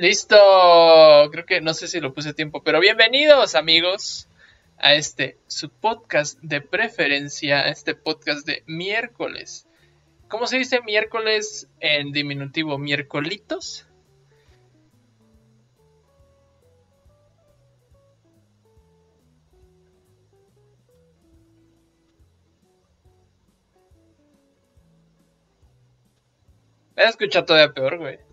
Listo, creo que no sé si lo puse a tiempo, pero bienvenidos amigos a este su podcast de preferencia, este podcast de miércoles. ¿Cómo se dice miércoles en diminutivo? ¿Miércolitos? Me escuchado todavía peor, güey.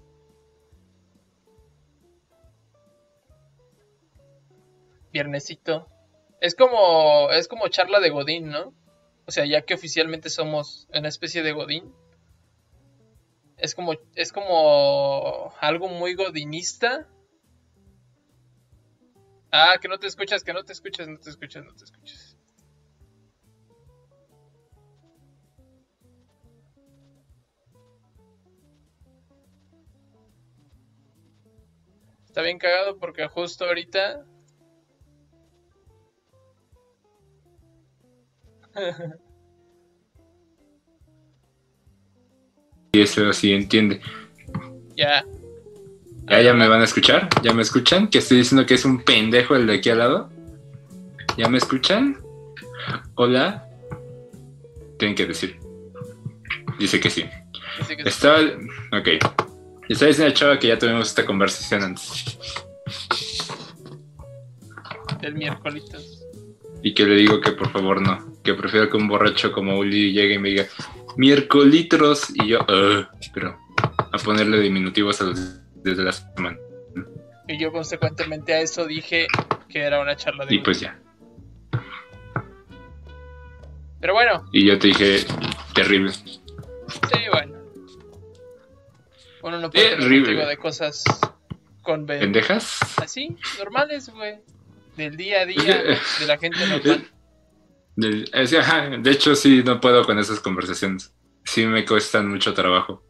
Viernesito. Es como, es como charla de Godín, ¿no? O sea, ya que oficialmente somos una especie de Godín. Es como, es como algo muy godinista. Ah, que no te escuchas, que no te escuchas, no te escuchas, no te escuchas. Está bien cagado porque justo ahorita. y eso sí entiende. Ya. ¿Ya, ¿Ya me van a escuchar? ¿Ya me escuchan? Que estoy diciendo que es un pendejo el de aquí al lado. ¿Ya me escuchan? Hola. Tienen que decir. Dice que sí. Dice que Estaba. Ok. Está diciendo chava que ya tuvimos esta conversación antes. El miércoles. Y que le digo que por favor no. Que prefiero que un borracho como Uli llegue y me diga miércolitros y yo, pero a ponerle diminutivos a los desde la semana. Y yo consecuentemente a eso dije que era una charla de... Y pues ya. Pero bueno, Y yo te dije, terrible. sí, bueno. Uno no puede Terrible. de cosas con... ¿Pendejas? Así, normales, güey. Del día a día, de la gente normal. Es ajá, de hecho, sí, no puedo con esas conversaciones. Sí me cuestan mucho trabajo.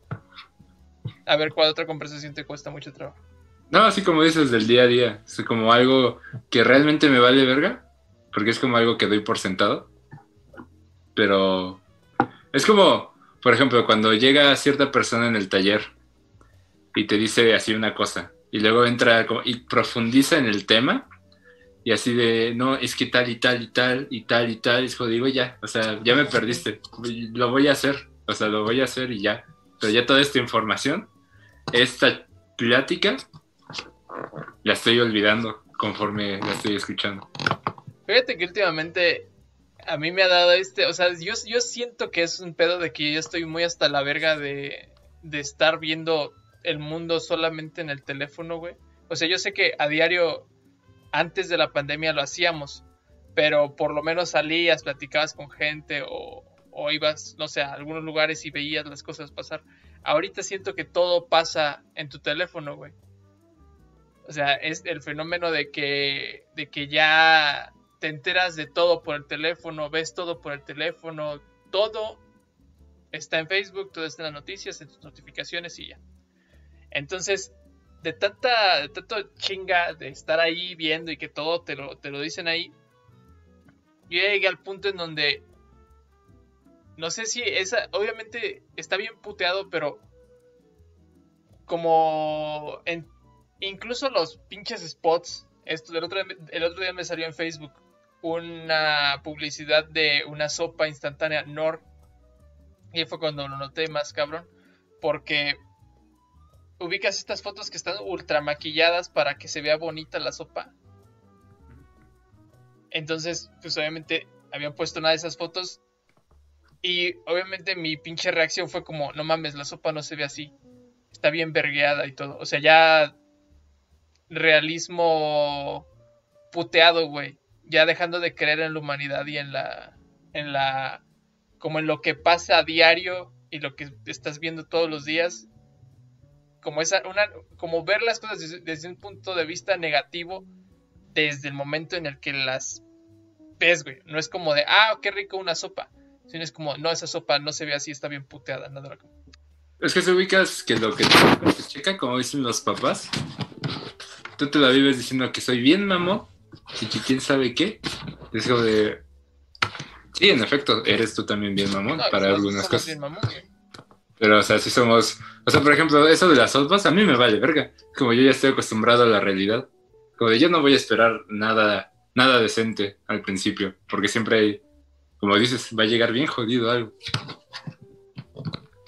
A ver, ¿cuál otra conversación te cuesta mucho trabajo? No, así como dices, del día a día. Es como algo que realmente me vale verga. Porque es como algo que doy por sentado. Pero es como, por ejemplo, cuando llega cierta persona en el taller y te dice así una cosa. Y luego entra y profundiza en el tema. Y así de, no, es que tal y tal y tal y tal y tal. Es como digo, ya, o sea, ya me perdiste. Lo voy a hacer. O sea, lo voy a hacer y ya. Pero ya toda esta información, esta plática, la estoy olvidando conforme la estoy escuchando. Fíjate que últimamente a mí me ha dado este, o sea, yo, yo siento que es un pedo de que yo estoy muy hasta la verga de, de estar viendo el mundo solamente en el teléfono, güey. O sea, yo sé que a diario, antes de la pandemia lo hacíamos, pero por lo menos salías, platicabas con gente o, ibas, no sé, a algunos lugares y veías las cosas pasar. Ahorita siento que todo pasa en tu teléfono, güey. O sea, es el fenómeno de que, de que ya te enteras de todo por el teléfono, ves todo por el teléfono, todo está en Facebook, todo está en las noticias, en tus notificaciones y ya. Entonces, de tanta, de tanto chinga de estar ahí viendo y que todo te lo, te lo dicen ahí, yo llegué al punto en donde no sé si esa, obviamente está bien puteado, pero como en incluso los pinches spots, esto el otro, el otro día me salió en Facebook una publicidad de una sopa instantánea Nor. Y fue cuando lo noté más cabrón. Porque ubicas estas fotos que están ultra maquilladas para que se vea bonita la sopa. Entonces, pues obviamente habían puesto una de esas fotos. Y obviamente mi pinche reacción fue como, no mames, la sopa no se ve así. Está bien vergueada y todo. O sea, ya realismo puteado, güey. Ya dejando de creer en la humanidad y en la. en la. como en lo que pasa a diario y lo que estás viendo todos los días. Como esa. una. como ver las cosas desde, desde un punto de vista negativo. Desde el momento en el que las ves, güey. No es como de, ah, qué rico una sopa. Sino es como, no, esa sopa no se ve así, está bien puteada, nada como. Es que se ubicas que lo que te, checa, como dicen los papás, tú te la vives diciendo que soy bien mamón y que quién sabe qué. Es como de. Sí, en efecto, eres tú también bien mamón No, para algunas cosas. bien mamón, güey. Pero, o sea, si somos. O sea, por ejemplo, eso de las sopas a mí me vale verga. Como yo ya estoy acostumbrado a la realidad. Como de yo no voy a esperar nada, nada decente al principio. Porque siempre hay. Como dices, va a llegar bien jodido algo.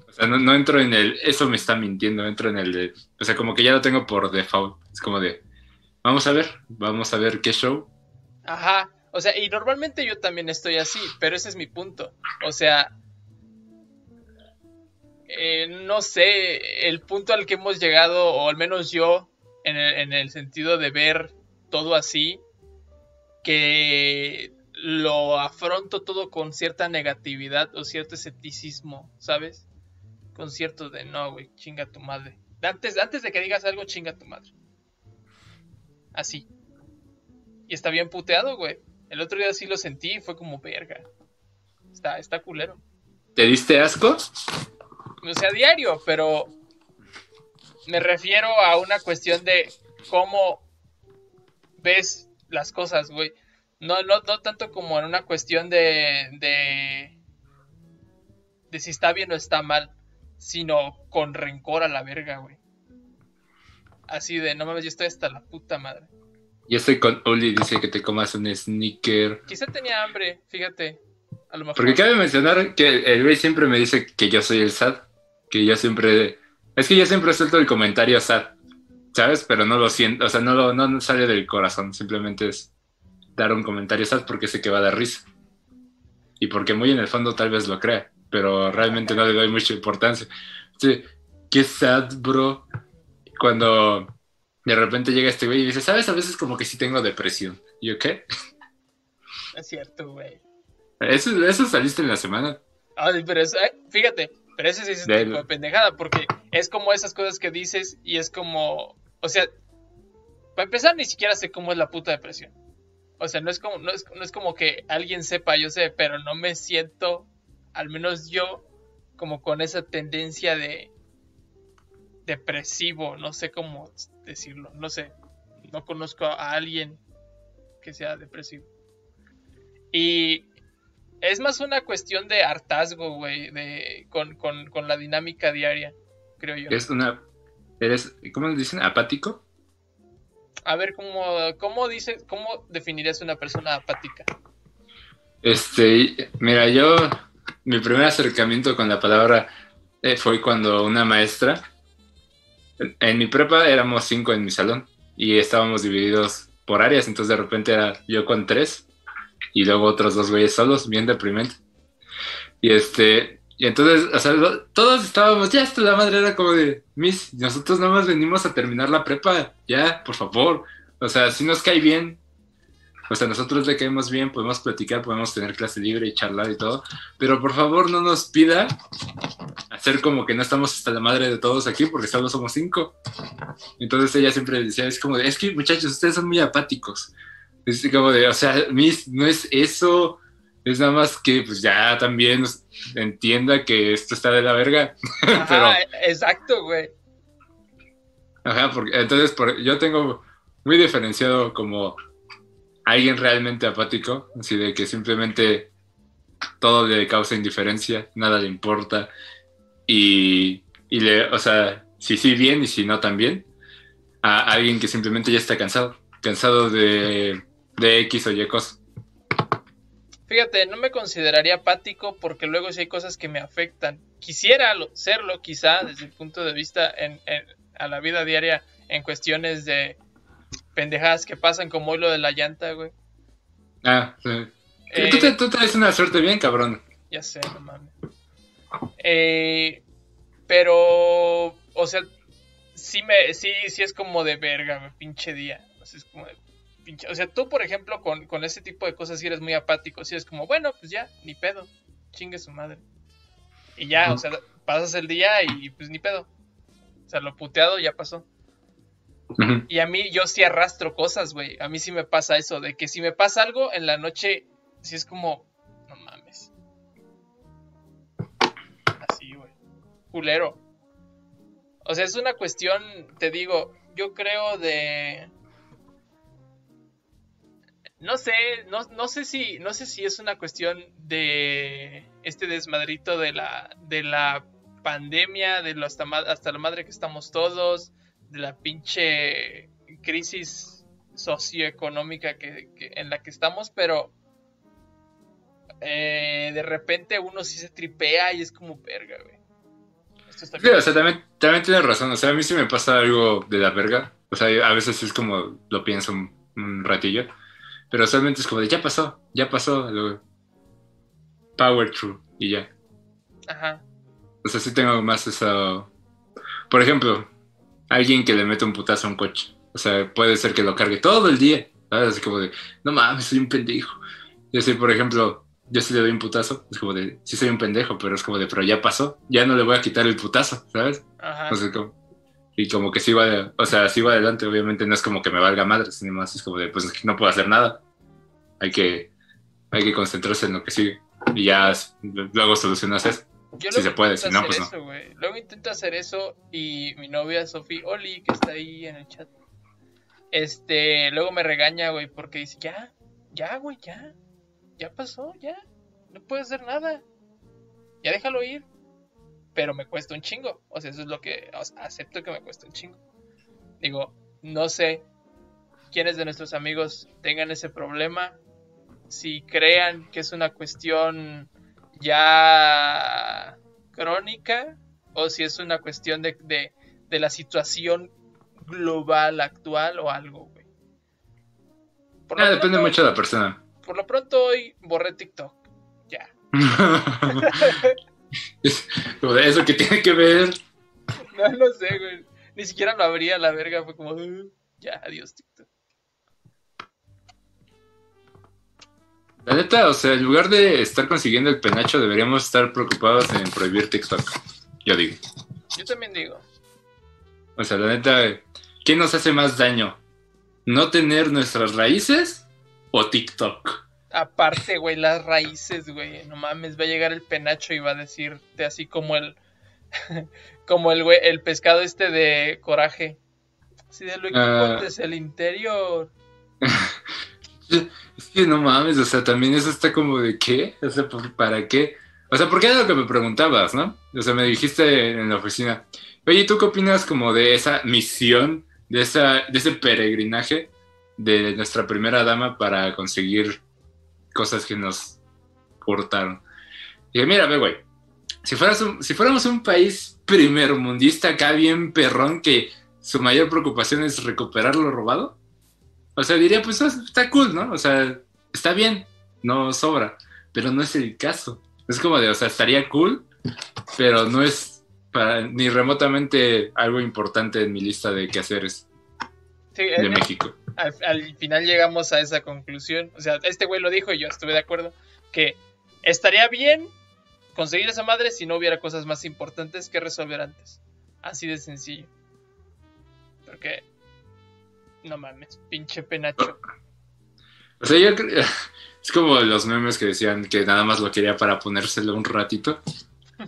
O sea, no, no entro en el. Eso me está mintiendo. Entro en el de. O sea, como que ya lo tengo por default. Es como de. Vamos a ver. Vamos a ver qué show. Ajá. O sea, y normalmente yo también estoy así, pero ese es mi punto. O sea, eh, no sé, el punto al que hemos llegado, o al menos yo, en el, en el sentido de ver todo así, que lo afronto todo con cierta negatividad o cierto escepticismo, ¿sabes? Con cierto de no, güey, chinga tu madre. Antes, antes de que digas algo, chinga tu madre. Así. Y está bien puteado, güey. El otro día sí lo sentí y fue como verga. Está, está culero. ¿Te diste asco? O sea, diario, pero me refiero a una cuestión de cómo ves las cosas, güey. No, no, no tanto como en una cuestión de, de, de si está bien o está mal, sino con rencor a la verga, güey. Así de, no mames, yo estoy hasta la puta madre. Yo estoy con Oli, dice que te comas un sneaker. Quizá tenía hambre, fíjate. A lo mejor. Porque cabe mencionar que el güey siempre me dice que yo soy el sad. Que yo siempre. Es que yo siempre suelto el comentario sad. ¿Sabes? Pero no lo siento. O sea, no, lo, no sale del corazón. Simplemente es dar un comentario sad porque sé que va a dar risa. Y porque muy en el fondo tal vez lo crea. Pero realmente no le doy mucha importancia. Sí, qué sad, bro. Cuando de repente llega este güey y dice, ¿sabes? A veces como que sí tengo depresión. ¿Y yo qué? Es cierto, güey. Eso, eso saliste en la semana. Ay, pero eso, eh, fíjate, pero eso sí es un Del- tipo de pendejada, porque es como esas cosas que dices y es como, o sea, para empezar ni siquiera sé cómo es la puta depresión. O sea, no es como, no es, no es como que alguien sepa, yo sé, pero no me siento, al menos yo, como con esa tendencia de depresivo, no sé cómo decirlo, no sé, no conozco a alguien que sea depresivo. Y es más una cuestión de hartazgo, güey, de, con, con, con la dinámica diaria, creo yo. Es una... Eres, ¿cómo dicen? ¿Apático? A ver, ¿cómo, cómo dices, cómo definirías una persona apática? Este, mira, yo, mi primer acercamiento con la palabra eh, fue cuando una maestra, en, en mi prepa éramos cinco en mi salón y estábamos divididos por áreas, entonces de repente era yo con tres y luego otros dos güeyes solos, bien deprimente. Y este, y entonces, o sea, lo- todos estábamos, ya hasta la madre era como de, Miss, nosotros nada más venimos a terminar la prepa, ya, por favor. O sea, si nos cae bien, o sea, nosotros le caemos bien, podemos platicar, podemos tener clase libre y charlar y todo, pero por favor no nos pida hacer como que no estamos hasta la madre de todos aquí porque solo somos cinco. Entonces ella siempre decía, es como de, es que muchachos, ustedes son muy apáticos. Es como de, o sea, no es eso, es nada más que pues ya también entienda que esto está de la verga. Ajá, Pero- exacto, güey. Ajá, porque entonces por, yo tengo muy diferenciado como alguien realmente apático, así de que simplemente todo le causa indiferencia, nada le importa y, y le, o sea, si sí bien y si no también, a alguien que simplemente ya está cansado, cansado de, de X o Y cosas. Fíjate, no me consideraría apático porque luego sí hay cosas que me afectan. Quisiera lo- serlo, quizá, desde el punto de vista en, en- a la vida diaria, en cuestiones de pendejadas que pasan, como hoy lo de la llanta, güey. Ah, sí. Eh, tú, te, tú traes una suerte bien, cabrón. Ya sé, no mames. Eh, pero, o sea, sí me, sí, sí es como de verga, güey, pinche día. O sea, es como de pinche- o sea, tú, por ejemplo, con, con ese tipo de cosas sí eres muy apático. Sí es como, bueno, pues ya, ni pedo. Chingue su madre. Y ya, o sea, pasas el día y pues ni pedo. O sea, lo puteado ya pasó. Y a mí, yo sí arrastro cosas, güey. A mí sí me pasa eso, de que si me pasa algo en la noche, sí es como, no mames. Así, güey. Culero. O sea, es una cuestión, te digo, yo creo de... No sé, no, no sé si, no sé si es una cuestión de este desmadrito de la, de la pandemia, de lo hasta, hasta la madre que estamos todos, de la pinche crisis socioeconómica que, en la que estamos, pero eh, de repente uno sí se tripea y es como verga, güey. sí, o sea, también, también tienes razón. O sea, a mí sí me pasa algo de la verga. O sea, a veces es como lo pienso un, ratillo. Pero solamente es como de ya pasó, ya pasó. power through y ya. Ajá. O sea, sí tengo más eso. Por ejemplo, alguien que le mete un putazo a un coche. O sea, puede ser que lo cargue todo el día. ¿sabes? Así como de, no mames, soy un pendejo. Yo sé, por ejemplo, yo sí le doy un putazo. Es como de, sí soy un pendejo, pero es como de, pero ya pasó. Ya no le voy a quitar el putazo, ¿sabes? Ajá. O sea, como, y como que va, o sea, va adelante. Obviamente no es como que me valga madre, sino más es como de, pues no puedo hacer nada. Hay que, hay que concentrarse en lo que sigue. Y ya luego solucionas eso. Yo si se puede, si no, pues no. Luego intento hacer eso y mi novia Sofía Oli, que está ahí en el chat, este, luego me regaña, güey, porque dice, ya, ya, güey, ya, ya pasó, ya, no puedo hacer nada, ya déjalo ir, pero me cuesta un chingo, o sea, eso es lo que, acepto que me cuesta un chingo. Digo, no sé quiénes de nuestros amigos tengan ese problema, si crean que es una cuestión ya crónica o si es una cuestión de, de, la situación global actual o algo, güey. Ah, depende mucho de la persona. Por lo pronto hoy borré TikTok. Ya. ¿Eso que tiene que ver? No lo sé, güey. Ni siquiera lo abría la verga. Fue como, ya, adiós TikTok. La neta, o sea, en lugar de estar consiguiendo el penacho, deberíamos estar preocupados en prohibir TikTok. Yo digo. Yo también digo. O sea, la neta, ¿qué nos hace más daño? ¿No tener nuestras raíces o TikTok? Aparte, güey, las raíces, güey. No mames, va a llegar el penacho y va a decirte así como el. como el, güey, el pescado este de coraje. Así de lo que uh... es el interior. Es que no mames, o sea, también eso está como de qué, o sea, ¿para qué? O sea, ¿por qué era lo que me preguntabas, no? O sea, me dijiste en la oficina, oye, ¿tú qué opinas como de esa misión, de, esa, de ese peregrinaje de nuestra primera dama para conseguir cosas que nos cortaron? Y dije, mira, ve, güey, si, si fuéramos un país primermundista acá bien perrón que su mayor preocupación es recuperar lo robado, o sea, diría, pues está cool, ¿no? O sea, está bien, no sobra, pero no es el caso. Es como de, o sea, estaría cool, pero no es para, ni remotamente algo importante en mi lista de quehaceres sí, de México. Al, final llegamos a esa conclusión. O sea, este güey lo dijo y yo estuve de acuerdo, que estaría bien conseguir esa madre si no hubiera cosas más importantes que resolver antes. Así de sencillo. Porque no mames, pinche penacho. O sea, yo creo... Es como los memes que decían que nada más lo quería para ponérselo un ratito.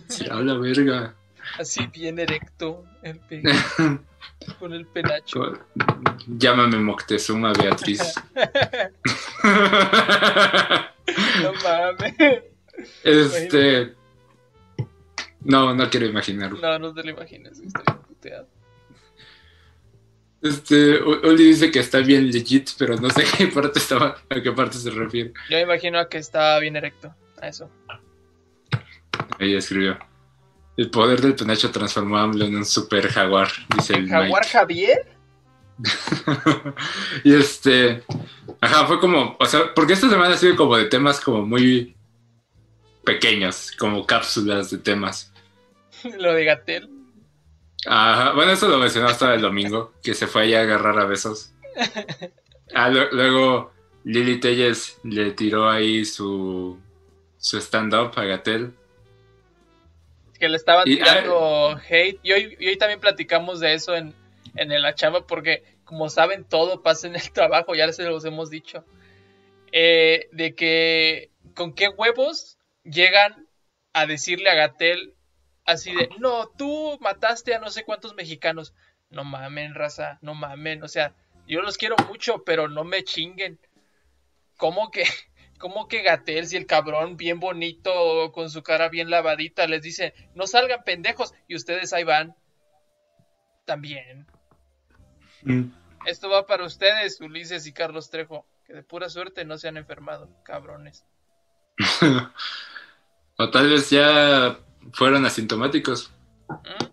Sí, habla verga. Así bien erecto el. con el penacho. Llámame Moctezuma, Beatriz. no mames. Este. No, no quiero imaginarlo. No, no te lo imaginas, estoy puteado. Este, Oli dice que está bien legit, pero no sé a qué parte estaba, a qué parte se refiere. Yo imagino a que está bien erecto, a eso. Ella escribió. El poder del penacho transformó a AMLO en un super jaguar, dice el, jaguar Javier? y este, ajá, fue como, o sea, porque esta semana ha sido como de temas como muy pequeños, como cápsulas de temas. Lo de Gatel. Ajá, bueno, eso lo mencionó hasta el domingo, que se fue allá a agarrar a besos. Ah, luego Lili Telles le tiró ahí su, su stand-up a Gatel. Que le estaban tirando ah, hate. Y hoy, y hoy, también platicamos de eso en, en la chamba, porque como saben, todo pasa en el trabajo, ya se los hemos dicho. Eh, de que con qué huevos llegan a decirle a Gatel así de, no, tú mataste a no sé cuántos mexicanos. No mamen, raza, no mamen. O sea, yo los quiero mucho, pero no me chinguen. ¿Cómo que, ¿Cómo que Gatel si el cabrón bien bonito, con su cara bien lavadita, les dice, no salgan pendejos y ustedes ahí van? También. Mm. Esto va para ustedes, Ulises y Carlos Trejo, que de pura suerte no se han enfermado, cabrones. o tal vez ya fueron asintomáticos. ¿Mm?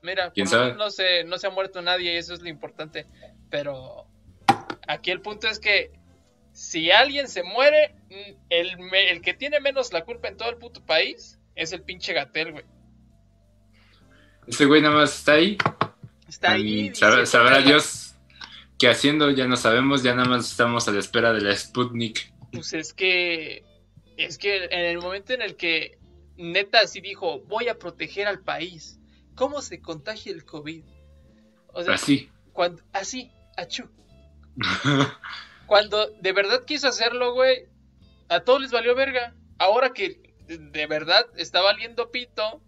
Mira, ¿Quién sabe? no se, no se ha muerto nadie y eso es lo importante. Pero aquí el punto es que si alguien se muere, mm, el, que tiene menos la culpa en todo el puto país es el pinche Gatel, güey. Ese güey nada más está ahí. Está ahí. Sabrá, Dios qué haciendo, ya no sabemos, ya nada más estamos a la espera de la Sputnik. Pues es que. Es que en el momento en el que neta así dijo, voy a proteger al país. ¿Cómo se contagia el COVID? O sea, Así. cuando, así, achú. Cuando de verdad quiso hacerlo, güey, a todos les valió verga. Ahora que de- verdad está valiendo pito,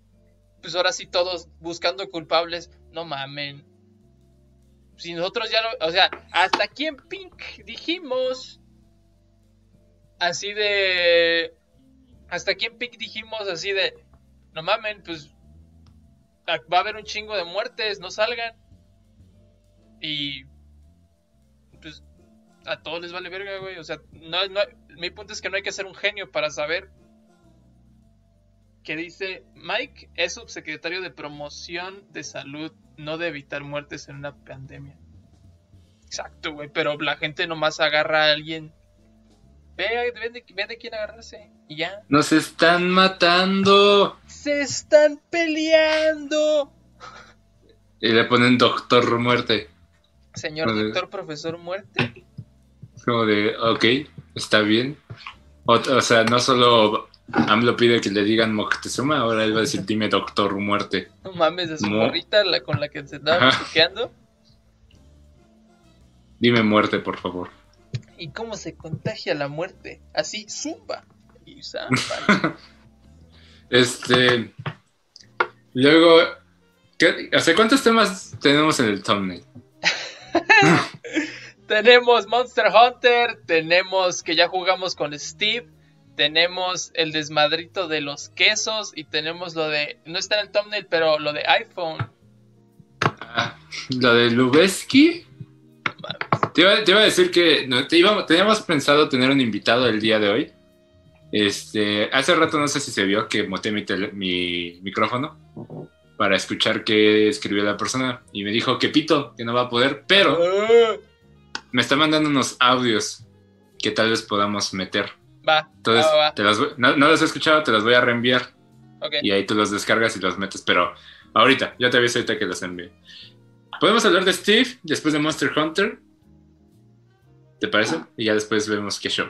pues ahora sí todos buscando culpables. No mamen. Si nosotros ya lo. O sea, hasta aquí en Pink dijimos. Así de. Hasta aquí en Pink dijimos así de. No mamen, pues. Va a haber un chingo de muertes, no salgan. Y. A todos les vale verga, güey. O sea, no, no, mi punto es que no hay que ser un genio para saber. Que dice: Mike es subsecretario de promoción de salud, no de evitar muertes en una pandemia. Exacto, güey. Pero la gente nomás agarra a alguien. Ve, ve de, ve de quién agarrarse. Y ya. Nos están matando. ¡Se están peleando! Y le ponen doctor muerte. Señor doctor, profesor, muerte. Es como de, ok, está bien. O, o sea, no solo AMLO pide que le digan Moctezuma, ahora él va a decir, dime doctor muerte. No mames, de su Mo- morrita la, con la que se estaba Ajá. piqueando. Dime muerte, por favor. ¿Y cómo se contagia la muerte? Así, zumba. Y zamba. Este. Luego. ¿qué, o sea, ¿cuántos temas tenemos en el thumbnail? tenemos Monster Hunter, tenemos que ya jugamos con Steve, tenemos el desmadrito de los quesos y tenemos lo de, no está en el thumbnail, pero lo de iPhone. Ah, lo de Lubeski. Te iba, te iba a decir que no, te iba- teníamos pensado tener un invitado el día de hoy. Este, hace rato no sé si se vio que moté mi, tele- mi micrófono para escuchar qué escribió la persona y me dijo que pito, que no va a poder, pero Ah, me está mandando unos audios que tal vez podamos meter. va, Entonces, va, va, va. te los voy- no, no los he escuchado, te los voy a reenviar y ahí tú los descargas y los metes, pero ahorita, yo te aviso ahorita que los envíe. Podemos hablar de Steve después de Monster Hunter. ¿Te parece? Y ya después vemos qué show.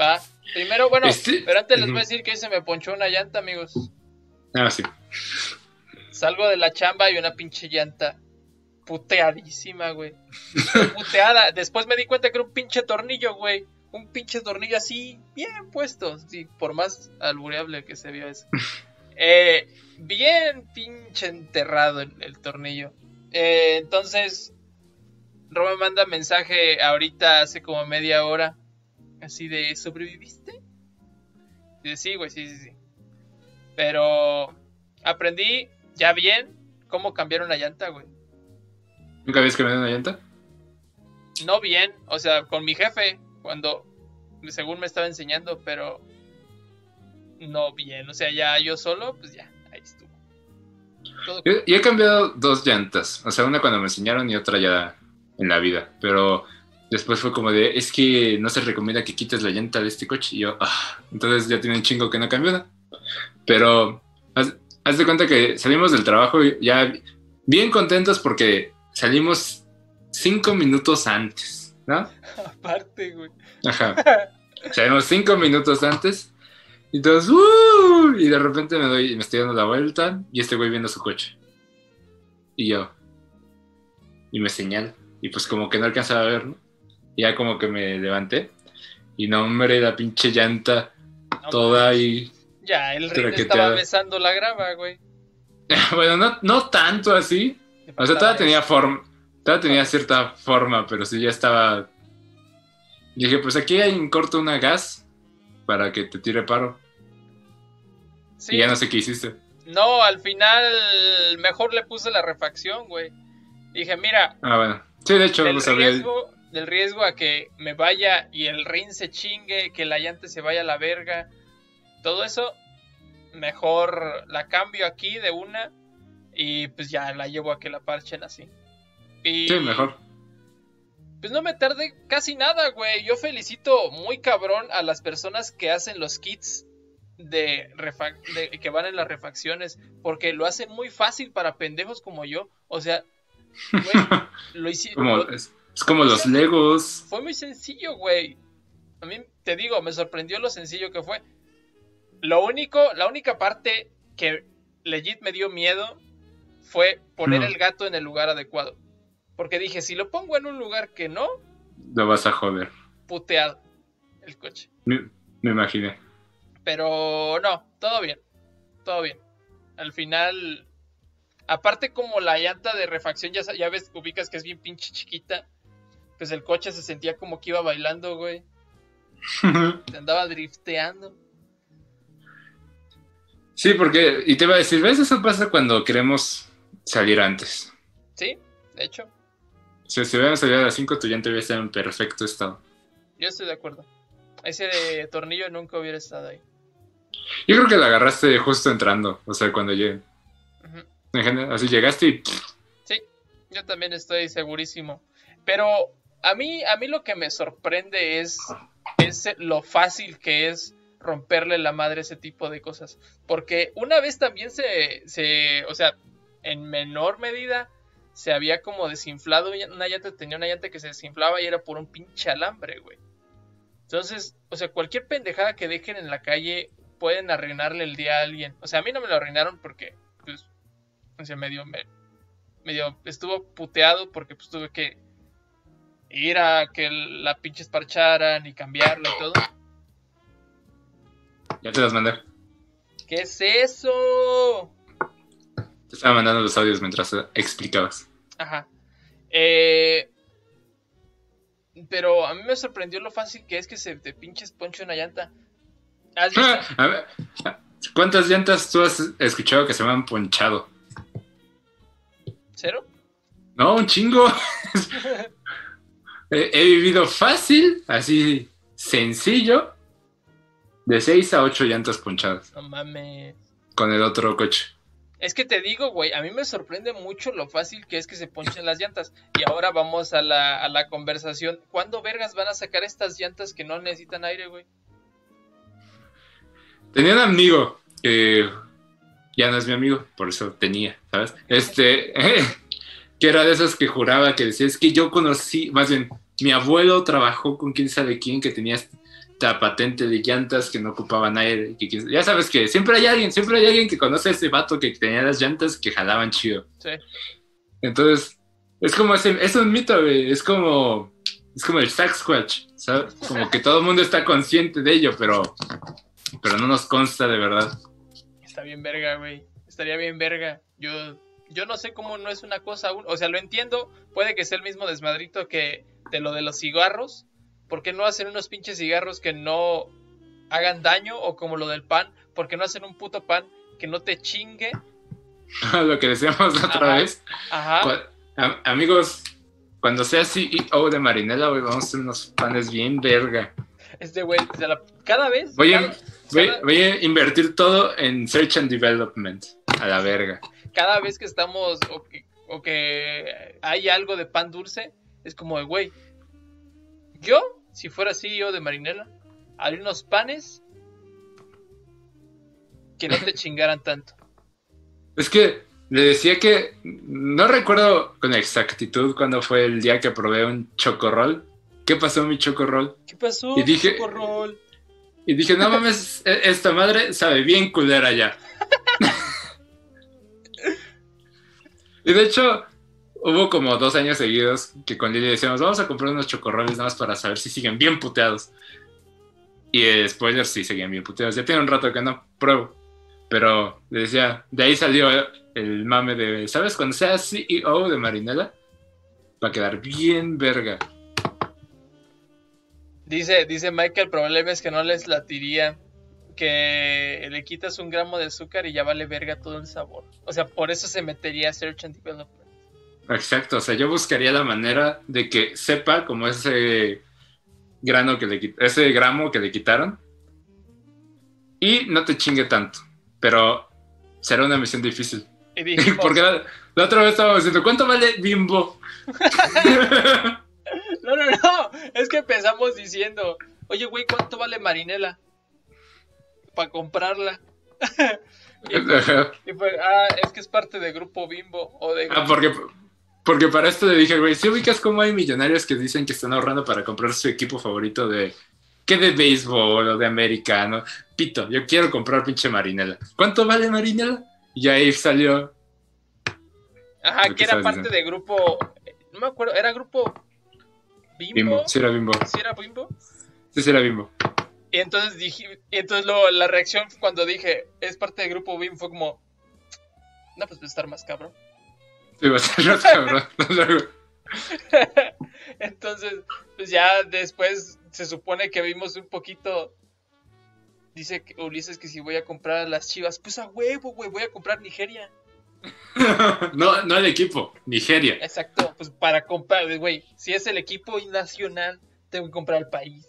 Va. Primero, bueno, Este- pero antes les voy a decir que se me ponchó una llanta, amigos. Ah, sí. Salgo de la chamba y una pinche llanta puteadísima, güey. Puteada. Después me di cuenta que era un pinche tornillo, güey. Un pinche tornillo así, bien puesto. Sí, por más albureable que se vio eso. Eh, bien pinche enterrado el, el tornillo. Eh, entonces, Rob me manda mensaje ahorita hace como media hora. Así de, ¿sobreviviste? Y de, sí, güey, sí, sí, sí. Pero aprendí ya bien cómo cambiar una llanta, güey. ¿Nunca habías cambiado una llanta? No bien, o sea, con mi jefe, cuando según me estaba enseñando, pero no bien. O sea, ya yo solo, pues ya, ahí estuvo. Todo Yo, yo he cambiado dos llantas. O sea, una cuando me enseñaron y otra ya en la vida. Pero después fue como de, es que no se recomienda que quites la llanta de este coche. Y yo, ah, entonces ya tiene un chingo que no cambió nada. Pero haz, haz de cuenta que salimos del trabajo ya bien contentos porque salimos cinco minutos antes, ¿no? aparte, güey. Ajá. Salimos cinco minutos antes y todos, ¡uh! Y de repente me doy, me estoy dando la vuelta y este güey viendo su coche. Y yo. Y me señala. Y pues como que no alcanzaba a ver, ¿no? Y ya como que me levanté. Y no, hombre, la pinche llanta No toda ahí. Ya, el rey estaba besando la grava, güey. bueno, no, no tanto así. O sea, todavía tenía forma. Todavía tenía cierta forma, pero sí ya estaba. Dije, pues aquí hay en corto una gas. para que te tire paro. Sí. Y ya no sé qué hiciste. No, al final mejor le puse la refacción, güey. Dije, mira, Ah, bueno. Sí, de hecho, del no sabía. riesgo, del riesgo a que me vaya y el rin se chingue, que la llanta se vaya a la verga, todo eso, mejor la cambio aquí de una y pues ya la llevo a que la parchen así. Y Sí, mejor. pues no me tardé casi nada, güey. Yo felicito muy cabrón a las personas que hacen los kits de, de- que van en las refacciones, porque lo hacen muy fácil para pendejos como yo. O sea, güey, lo Como, es, es como los Legos. fue muy sencillo, güey. A mí, te digo, me sorprendió lo sencillo que fue. Lo único, la única parte que legit me dio miedo fue poner No. el gato en el lugar adecuado. Porque dije, si lo pongo en un lugar que no, Lo vas a joder. puteado el coche. Me, me imaginé. Pero no, todo bien. Todo bien. Al final, aparte como la llanta de refacción, ya, ya ves, ubicas que es bien pinche chiquita. Pues el coche se sentía como que iba bailando, güey. Te andaba drifteando. Sí, porque, y te iba a decir, ¿ves? Eso pasa cuando queremos salir antes. Sí, de hecho, si hubiéramos salido a las 5, tu llanta hubiera estado en perfecto estado. yo estoy de acuerdo. Ese tornillo nunca hubiera estado ahí. Yo creo que la agarraste justo entrando, o sea, cuando llegué. En general, así llegaste y... Sí, yo también estoy segurísimo. Pero a mí, a mí lo que me sorprende es, es lo fácil que es romperle la madre a ese tipo de cosas. Porque una vez también se, se, o sea, en menor medida, se había como desinflado una llanta, tenía una llanta que se desinflaba y era por un pinche alambre, güey. Entonces, o sea, cualquier pendejada que dejen en la calle pueden arruinarle el día a alguien. O sea, a mí no me lo arruinaron porque, pues, o sea, medio, me, medio estuvo puteado porque pues tuve que ir a que la pinche esparcharan y cambiarla y todo. Ya te las mandé. ¿Qué es eso? Te estaba mandando los audios mientras explicabas. Ajá. Eh, pero a mí me sorprendió lo fácil que es que se te pinches ponche una llanta. ¿Cuántas llantas tú has escuchado que se me han ponchado? ¿Cero? No, un chingo. he, vivido fácil, así sencillo, de 6 a 8 llantas ponchadas No mames. con el otro coche. Es que te digo, güey, a mí me sorprende mucho lo fácil que es que se ponchen las llantas. Y ahora vamos a la, a la conversación. ¿Cuándo vergas van a sacar estas llantas que no necesitan aire, güey? Tenía un amigo que ya no es mi amigo, por eso tenía, ¿sabes? Este, que era de esos que juraba que decía, es que yo conocí, más bien, mi abuelo trabajó con quién sabe quién que tenía esta patente de llantas que no ocupaban aire. Que, ya sabes que siempre hay alguien, siempre hay alguien que conoce a ese vato que tenía las llantas que jalaban chido. Sí. Entonces, es como ese, es un mito, güey, es como, es como el Sasquatch, ¿sabes? Como que todo el mundo está consciente de ello, pero, pero no nos consta de verdad. Está bien verga, güey. Estaría bien verga. Yo, yo no sé cómo no es una cosa aún. O sea, lo entiendo. Puede que sea el mismo desmadrito que de lo de los cigarros. ¿Por qué no hacen unos pinches cigarros que no hagan daño? O como lo del pan. ¿Por qué no hacen un puto pan que no te chingue? Lo que decíamos la otra vez. Ajá. Amigos, cuando sea CEO de Marinela, güey, vamos a hacer unos panes bien verga. Este güey, cada vez. Voy a, cada, voy, cada- voy a invertir todo en Search and Development. A la verga. cada vez que estamos. O que, o que hay algo de pan dulce. Es como de, güey. Yo, si fuera CEO de Marinela, haría unos panes que no te chingaran tanto. Es que le decía que no recuerdo con exactitud cuándo fue el día que probé un chocorrol. ¿Qué pasó mi chocorrol? ¿Qué pasó? Y dije- Chocorrol? Y dije, no mames, e- esta madre sabe bien culera ya. y de hecho, hubo como dos años seguidos que con Lili decíamos, vamos a comprar unos chocorroles nada más para saber si siguen bien puteados. Y eh, sí seguían bien puteados. Ya tiene un rato que no pruebo. Pero le decía, de ahí salió el mame de, ¿sabes? Cuando sea CEO de Marinela, va a quedar bien verga. Dice, dice que el problema es que no les latiría que le quitas un gramo de azúcar y ya vale verga todo el sabor. O sea, por eso se metería a Search and Development. Exacto, o sea, yo buscaría la manera de que sepa como ese grano que le ese gramo que le quitaron y no te chingue tanto, pero será una misión difícil. Porque la, la otra vez estábamos diciendo, ¿cuánto vale Bimbo? no, no, no, es que empezamos diciendo, oye, güey, ¿cuánto vale Marinela? Para comprarla. y, ah, es que es parte de Grupo Bimbo o de... Ah, porque, porque para esto le dije, güey, si ubicas cómo hay millonarios que dicen que están ahorrando para comprar su equipo favorito de... ¿Qué de béisbol o de americano? Pito, yo quiero comprar pinche Marinela. ¿Cuánto vale Marinela? Y ahí salió. Ajá, que era parte diciendo. de Grupo... No me acuerdo, ¿era Grupo Bimbo? Bimbo, sí era Bimbo. ¿Sí era Bimbo? Sí, sí era Bimbo. Y entonces dije, y entonces luego la reacción cuando dije, es parte del Grupo Bimbo, fue como, no, pues a estar más cabrón. Sí, va a ser más cabrón. Luego, Entonces, pues ya después se supone que vimos un poquito. Dice que Ulises que si voy a comprar a las chivas, pues a huevo, güey, voy a comprar Nigeria. no, no el equipo, Nigeria. Exacto, pues para comprar, güey, si es el equipo nacional, tengo que comprar el país.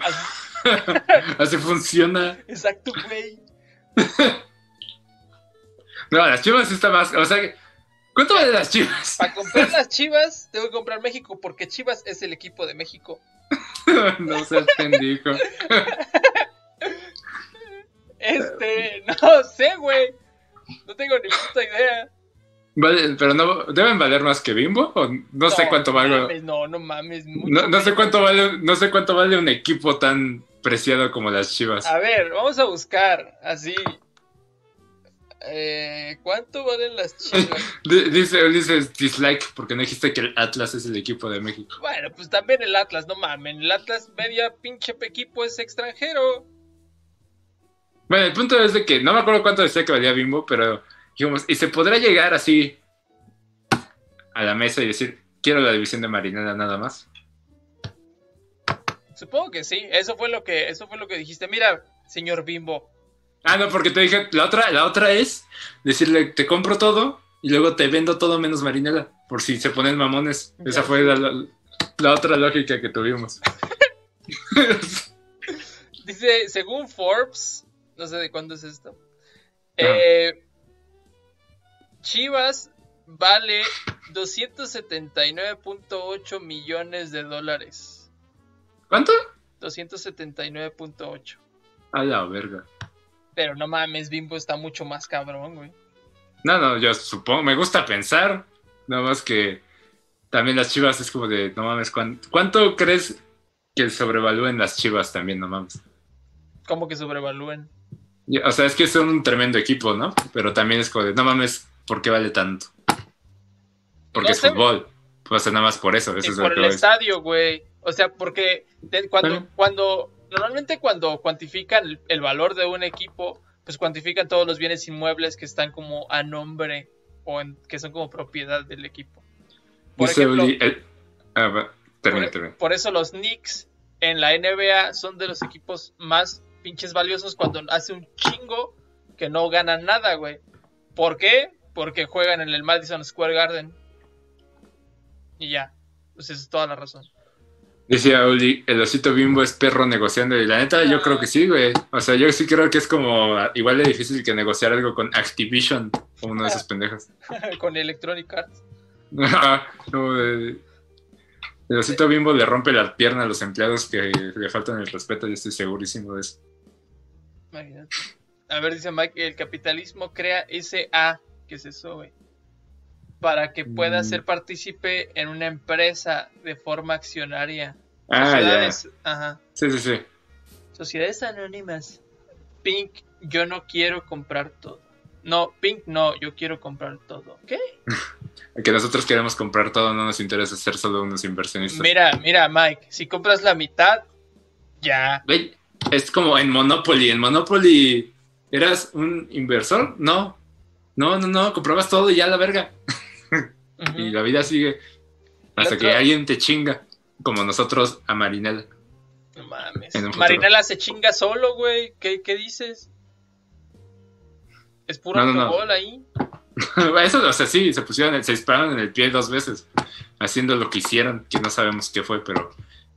Así- Así funciona. Exacto, güey. No, las chivas está más. O sea, ¿cuánto vale las chivas? Para comprar las chivas, tengo que comprar México, porque Chivas es el equipo de México. no seas pendijo. Este, no sé, güey. No tengo ni puta idea. Vale, pero no, ¿deben valer más que Bimbo? ¿O no, sé cuánto vale. mames, no, no mames. No, no sé cuánto vale, no sé cuánto vale un equipo tan preciado como las Chivas. A ver, vamos a buscar así. Eh, ¿Cuánto valen las chivas? Dice Ulises dislike porque no dijiste que el Atlas es el equipo de México. bueno, pues también el Atlas, no mames. El Atlas, media pinche equipo es extranjero. Bueno, el punto es de que no me acuerdo cuánto decía que valía Bimbo, pero dijimos, y se podrá llegar así a la mesa y decir, quiero la división de Marinela nada más. Supongo que sí. Eso fue lo que, eso fue lo que dijiste. Mira, señor Bimbo. Ah, no, porque te dije, la otra, la otra es decirle, te compro todo y luego te vendo todo menos Marinela, por si se ponen mamones. Esa fue la- la otra lógica que tuvimos. Dice, según Forbes, no sé de cuándo es esto. Ah. eh, Chivas vale 279.8 millones de dólares. ¿Cuánto? 279.8. A la verga. Pero no mames, Bimbo está mucho más cabrón, güey. No, no, yo supongo, me gusta pensar, nada más que también las chivas es como de, no mames, ¿cuán- ¿cuánto, crees que sobrevalúen las chivas también, no mames? Como que sobrevalúen. O sea, es que son un tremendo equipo, ¿no? Pero también es como de, no mames, ¿por qué vale tanto? Porque No es sé. fútbol. Pues nada más por eso, eso es lo por que el estadio, güey. O sea, porque de- cuando, cuando, normalmente cuando cuantifican el, el valor de un equipo, pues cuantifican todos los bienes inmuebles que están como a nombre o en- que son como propiedad del equipo. Por ejemplo, el- ah, va, termina, por, termina. por eso los Knicks en la NBA son de los equipos más pinches valiosos cuando hace un chingo que no ganan nada, güey. ¿Por qué? Porque juegan en el Madison Square Garden. Y ya. Pues esa es toda la razón. Dice Uli, el osito bimbo es perro negociando. Y la neta, yo creo que sí, güey. O sea, yo sí creo que es como igual de difícil que negociar algo con Activision o uno de esos pendejos. con Electronic Arts. El osito bimbo le rompe la pierna a los empleados que le faltan el respeto, yo estoy segurísimo de eso. Imagínate. A ver, dice Mike, el capitalismo crea SA, que es eso, güey. Para que pueda Mm. ser partícipe en una empresa de forma accionaria. Ah, ya. Sociedades, ajá. Sí, sí, sí. Sociedades anónimas. Pink, yo no quiero comprar todo. No, Pink, no, yo quiero comprar todo. ¿Qué? Que nosotros queremos comprar todo, no nos interesa ser solo unos inversionistas. Mira, mira, Mike, si compras la mitad, ya. Es como en Monopoly. En Monopoly, ¿eras un inversor? No. No, no, no, comprabas todo y ya la verga. Y la vida sigue hasta que alguien te chinga. como nosotros a Marinela. No mames. Marinela se chinga solo, güey. ¿Qué, qué dices? Es puro no. alcohol ahí. Eso, o sea, sí, se pusieron, se dispararon en el pie dos veces, haciendo lo que hicieron, que no sabemos qué fue, pero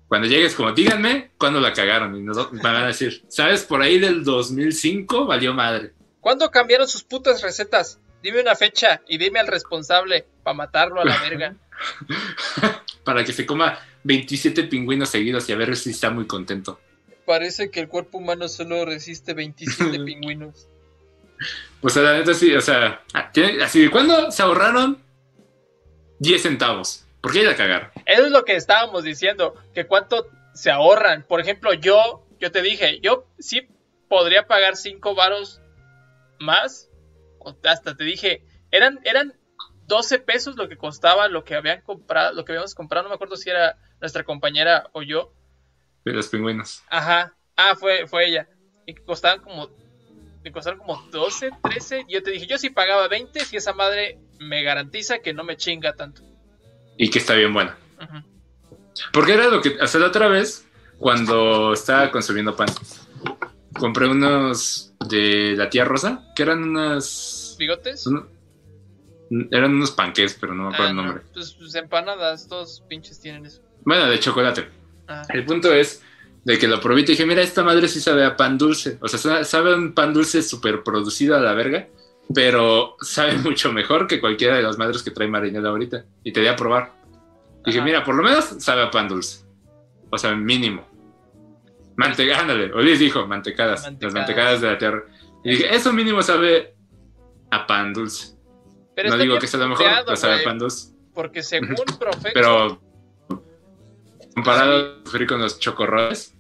cuando llegues, como, díganme cuándo la cagaron, y nos van a decir, ¿sabes? Por ahí del 2005 valió madre. ¿Cuándo cambiaron sus putas recetas? Dime una fecha y dime al responsable para matarlo a la verga. Para que se coma 27 pingüinos seguidos y a ver si está muy contento. Parece que el cuerpo humano solo resiste 27 pingüinos. Pues la neta sí, o sea, tiene- así, ¿cuándo se ahorraron 10 centavos? ¿Por qué la cagaron? Eso es lo que estábamos diciendo, que cuánto se ahorran. Por ejemplo, yo, yo te dije, yo sí podría pagar 5 varos más. Hasta te dije, eran, eran 12 pesos lo que costaba lo que habían comprado, lo que habíamos comprado, no me acuerdo si era nuestra compañera o yo. De los pingüinos. Ajá. Ah, fue, fue ella. Y costaban como. Me costaron como 12, 13. Y yo te dije, yo sí pagaba 20 si esa madre me garantiza que no me chinga tanto. Y que está bien buena. Porque era lo que hasta la otra vez, cuando estaba consumiendo pan, compré unos de la tía Rosa, que eran unas. ¿Bigotes? un- eran unos panqués, pero no me acuerdo Ah, el no, nombre. Pues, pues empanadas, todos pinches tienen eso. Bueno, de chocolate. Ah, El punto es de que lo probé y dije, mira, esta madre sí sabe a pan dulce. O sea, sa- sabe a un pan dulce súper producido a la verga, pero sabe mucho mejor que cualquiera de las madres que trae marinela ahorita. Y te di a probar. Dije, Ajá. mira, por lo menos sabe a pan dulce. O sea, mínimo. Manteca, ándale. Olis dijo, mantecadas. Las Mantecadas. de la tierra. Y dije, eso mínimo sabe a pan dulce. pero no digo que sea lo mejor, pero sabe a pan dulce. Porque según Profeco, Pero comparado con los chocorroles.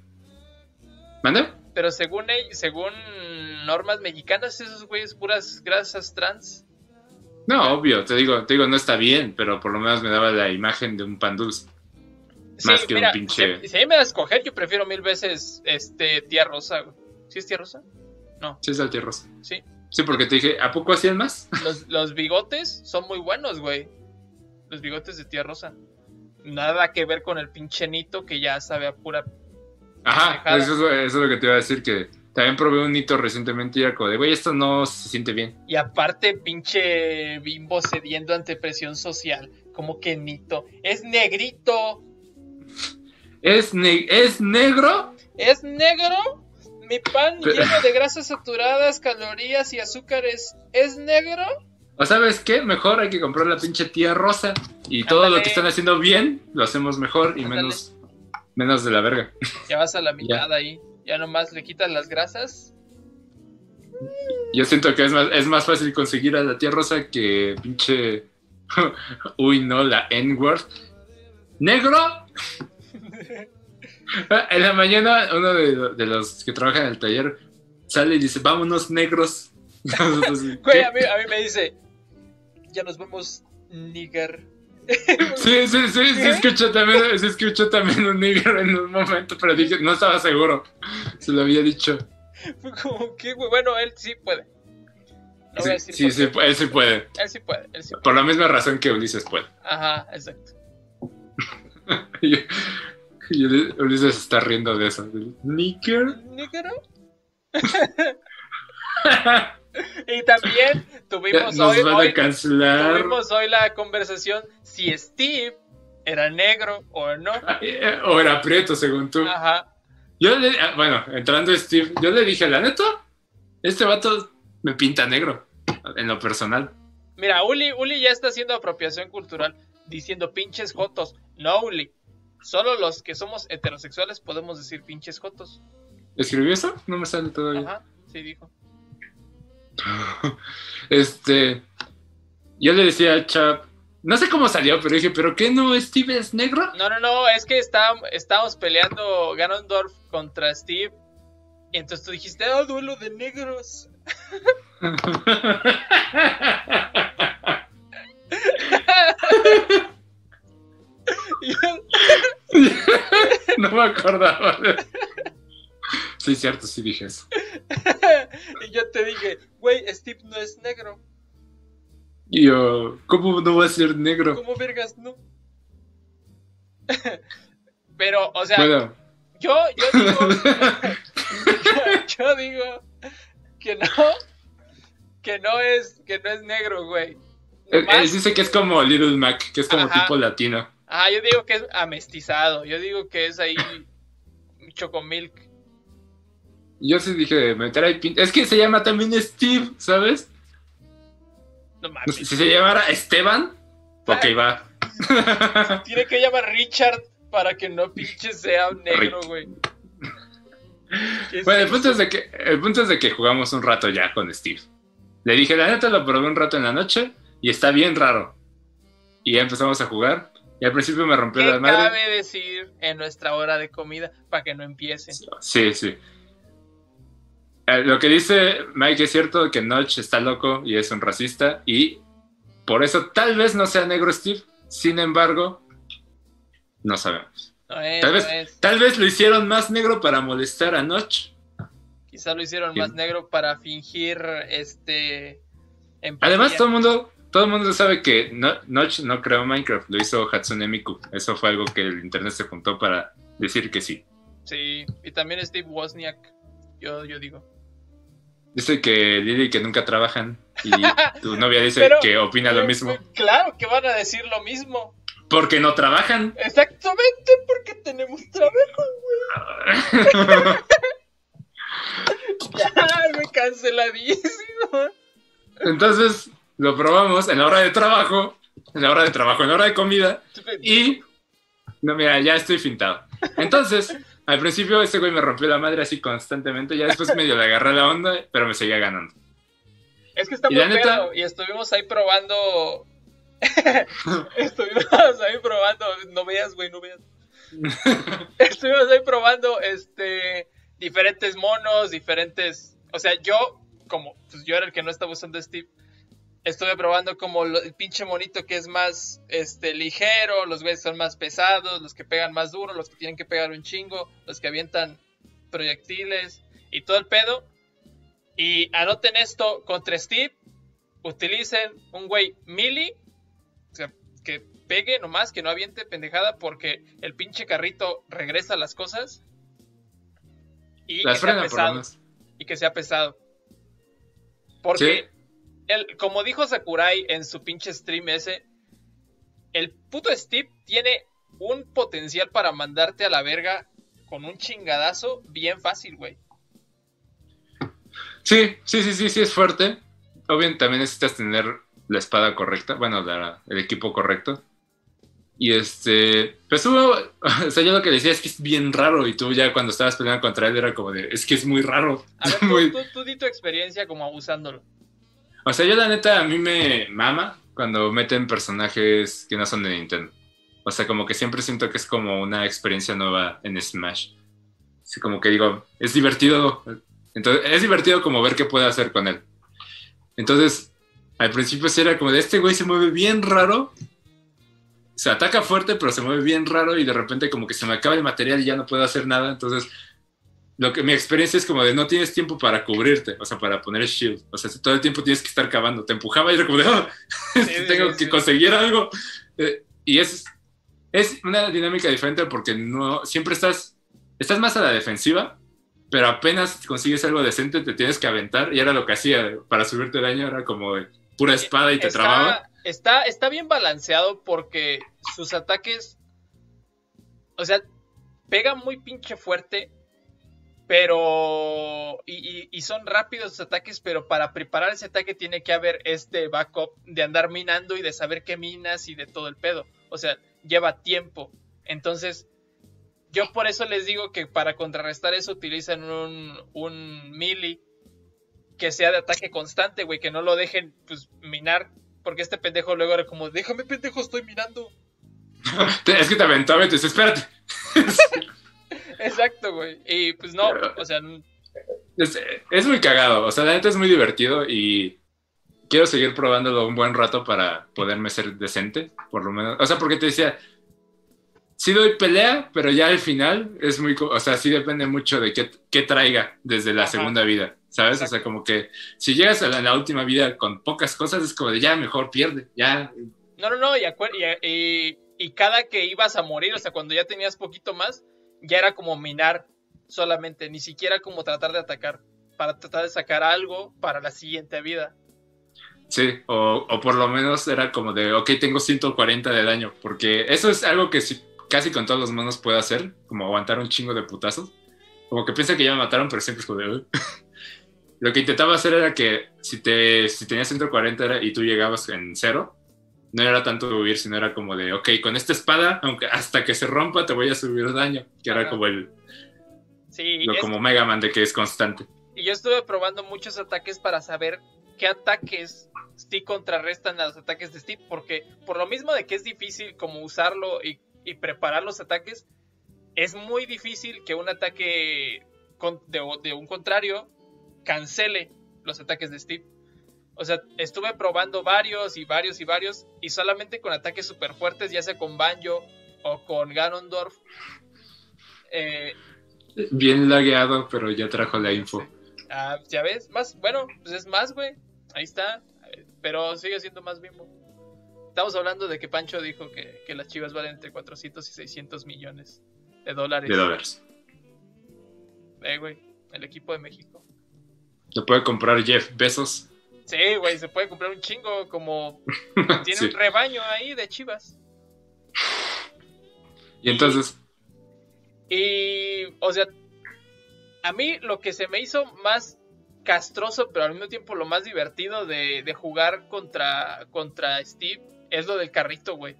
¿Mande? pero según según normas mexicanas, esos güeyes puras grasas trans. No, obvio, te digo, te digo, no está bien, pero por lo menos me daba la imagen de un pan dulce. Más que un pinche- Si, si a mí me da a escoger, yo prefiero mil veces este tía Rosa, güey. ¿Sí es tía Rosa? No, Sí, es la tierra rosa. sí. Sí, porque te dije, ¿a poco hacían más? Los, los bigotes son muy buenos, güey. Los bigotes de tía Rosa. Nada que ver con el pinche nito que ya sabe a pura. Ajá, eso, es- eso es lo que te iba a decir, que también probé un hito recientemente y era como de, güey, esto no se siente bien. Y aparte, pinche bimbo cediendo ante presión social. Como que nito. Es negrito. ¿Es, ne- ¿es negro? ¿Es negro? Mi pan Pero- lleno de grasas saturadas, calorías y azúcares. ¿Es negro? ¿O sabes qué? Mejor hay que comprar la pinche tía rosa. Y todo Ándale. lo que están haciendo bien, lo hacemos mejor y Ándale. menos, menos de la verga. Ya vas a la mitad ahí. Ya nomás le quitas las grasas. Yo siento que es más, es más fácil conseguir a la tía rosa que pinche. Uy, no, la N-word. ¿Negro? En la mañana, uno de, de los que trabajan en el taller sale y dice: Vámonos, negros. Nosotros, Güey, a mí, a mí me dice. Ya nos vemos, nigger. Sí, sí, sí, sí, ¿Qué? escuché también, sí escuché también un negro en un momento, pero dije, no estaba seguro. Se lo había dicho. Fue como que, güey, bueno, él sí puede. No Sí, sí, sí, él sí puede. Él sí puede, él sí puede. Por la misma razón que Ulises puede. Ajá, exacto. Y, Ulises está riendo de eso. ¿Níker? ¿Nigger? Y también tuvimos Nos hoy, van hoy- a cancelar. tuvimos hoy la conversación si Steve era negro o no. Eh, O era prieto, según tú. Ajá. Yo le, ah, bueno, entrando Steve, yo le dije, la neta, este vato me pinta negro, en lo personal. Mira, Uli, Uli ya está haciendo apropiación cultural diciendo pinches jotos. No, Uli. Solo los que somos heterosexuales podemos decir pinches jotos. ¿Escribió eso? No me sale todavía. Ajá, sí dijo. Este, yo le decía a Chap, no sé cómo salió, pero dije, ¿pero qué no? ¿Steve es negro? No, no, no, es que está- estábamos peleando Ganondorf contra Steve. Y entonces tú dijiste, ah, duelo de negros. No me acordaba. Sí, cierto, sí dije eso. y yo te dije, güey, Steve no es negro. Y yo, ¿cómo no va a ser negro? ¿Cómo vergas no? Pero, o sea, Bueno, yo, yo digo, yo digo que no, que no es, que no es negro, güey. él, Más- él dice que es como Little Mac, que es como Ajá. tipo latino. Ah, yo digo que es amestizado, yo digo que es ahí chocomilk. Yo sí dije, meter ahí pin- Es que se llama también Steve, ¿sabes? No Si mames. se llamara Esteban, ok, va. Tiene que llamar Richard para que no pinche sea un negro, güey. ¿Qué es Bueno, el punto, es de que, el punto es de que jugamos un rato ya con Steve. Le dije, la neta lo probé un rato en la noche y está bien raro. Y ya empezamos a jugar. Y al principio me rompió ¿Qué la madre. cabe decir en nuestra hora de comida para que no empiece? Sí, sí. Eh, Lo que dice Mike es cierto que Notch está loco y es un racista y por eso tal vez no sea negro Steve. Sin embargo, no sabemos. No es, Tal no vez, es. tal vez lo hicieron más negro para molestar a Notch. Quizá lo hicieron Sí. más negro para fingir este. empatía. Además, todo el mundo, todo el mundo sabe que no, Notch no creó Minecraft, lo hizo Hatsune Miku. Eso fue algo que el internet se juntó para decir que sí. Sí, y también Steve Wozniak. Yo, yo digo. Dice que Lily que nunca trabajan y tu novia dice Pero- que opina lo mismo. Claro que van a decir lo mismo. Porque no trabajan. Exactamente porque tenemos trabajo. Ya, me canceladísimo. Entonces lo probamos en la hora de trabajo, en la hora de trabajo, en la hora de comida y no, mira, ya estoy fintado. Entonces, al principio ese güey me rompió la madre así constantemente, ya después medio le agarré la onda, pero me seguía ganando. Es que está muy neta- y estuvimos ahí probando. estuvimos ahí probando. No veas, güey, no veas. estuvimos ahí probando este diferentes monos, diferentes. O sea, yo, como pues yo era el que no estaba usando Steve, estuve probando como lo- el pinche monito que es más este ligero, los güeyes son más pesados, los que pegan más duro, los que tienen que pegar un chingo, los que avientan proyectiles y todo el pedo. Y anoten esto contra Steve. Utilicen un güey melee. O sea, que pegue nomás, que no aviente pendejada. Porque el pinche carrito regresa las cosas. Y Las que sea frena por lo pesado. menos. Y que sea pesado. Porque, el, como dijo Sakurai en su pinche stream ese. El puto Steve tiene un potencial para mandarte a la verga con un chingadazo bien fácil, güey. Sí, sí, sí, sí, sí, es fuerte. Obviamente también necesitas tener la espada correcta, bueno, la- el equipo correcto. Y este, pues hubo, o sea, yo lo que decía es que es bien raro y tú ya cuando estabas peleando contra él era como de, es que es muy raro. A ver, tú, Muy- tú- tú di tu experiencia como usándolo. O sea, yo la neta a mí me mama cuando meten personajes que no son de Nintendo. O sea, como que siempre siento que es como una experiencia nueva en Smash. Así como que digo, es divertido. Entonces, es divertido como ver qué puede hacer con él. Entonces, al principio sí era como de este güey se mueve bien raro. Se ataca fuerte, pero se mueve bien raro y de repente como que se me acaba el material y ya no puedo hacer nada. Entonces, lo que mi experiencia es como de no tienes tiempo para cubrirte, o sea, para poner shield. O sea, todo el tiempo tienes que estar cavando. Te empujaba y era como de, "Ah, sí, tengo sí, que sí. conseguir algo. Eh, y es, es una dinámica diferente porque no siempre estás, estás más a la defensiva, pero apenas consigues algo decente te tienes que aventar. Y era lo que hacía para subirte daño, era como de pura espada y te trababa. Está, está bien balanceado porque sus ataques. O sea, pega muy pinche fuerte. Pero. Y, y- y son rápidos sus ataques, pero para preparar ese ataque tiene que haber este backup de andar minando y de saber qué minas y de todo el pedo. O sea, lleva tiempo. Entonces, yo por eso les digo que para contrarrestar eso utilizan un, un melee que sea de ataque constante, güey, que no lo dejen pues minar, porque este pendejo luego era como, déjame pendejo, estoy minando. Te- Es que te dice, espérate. Exacto, güey. Y pues no, o sea, Es, es muy cagado, o sea, la neta es muy divertido y quiero seguir probándolo un buen rato para poderme ser decente, por lo menos. O sea, porque te decía, sí doy pelea, pero ya al final es muy, o sea, sí depende mucho de qué, qué traiga desde la Ajá. segunda vida, ¿sabes? O sea, como que si llegas a la, la última vida con pocas cosas, es como de ya mejor pierde, ya. no, no, no, y, acuer- y, y- y cada que ibas a morir, o sea, cuando ya tenías poquito más, ya era como minar solamente, ni siquiera como tratar de atacar, para tratar de sacar algo para la siguiente vida. Sí, o, por lo menos era como de, ok, tengo 140 de daño, porque eso es algo que casi con todos los monos puedo hacer, como aguantar un chingo de putazos. Como que piensa que ya me mataron, pero siempre es como lo que intentaba hacer era que si, te, si tenías 140 y tú llegabas en cero, no era tanto huir, sino era como de, ok, con esta espada, aunque hasta que se rompa te voy a subir daño, que era como el... Sí, lo, como Mega Man de que es constante. Y yo estuve probando muchos ataques para saber qué ataques sí contrarrestan a los ataques de Steve, porque por lo mismo de que es difícil como usarlo y, preparar los ataques, es muy difícil que un ataque de, de un contrario cancele los ataques de Steve. O sea, estuve probando varios y varios y varios. Y solamente con ataques súper fuertes, ya sea con Banjo o con Ganondorf. Eh, Bien lagueado, pero ya trajo la info. Ah, ya ves, más, bueno, pues es más, güey. Ahí está. Pero sigue siendo más bimbo. Estamos hablando de que Pancho dijo que, que las chivas valen entre 400 y 600 millones de dólares. De dólares. Eh, güey, el equipo de México. Lo puede comprar Jeff Besos. Sí, güey, se puede comprar un chingo como... Tiene un rebaño ahí de chivas. Y entonces... Y, o sea, a mí lo que se me hizo más castroso, pero al mismo tiempo lo más divertido de, de jugar contra, contra Steve es lo del carrito, güey.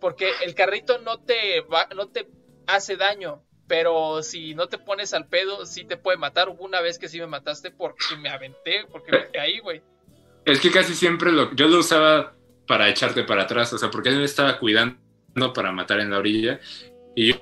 Porque el carrito no te, va, no te hace daño, pero si no te pones al pedo, sí te puede matar. Hubo una vez que sí me mataste porque me aventé, porque me caí, güey. Es que casi siempre lo, yo lo usaba para echarte para atrás, o sea, porque él me estaba cuidando para matar en la orilla y yo,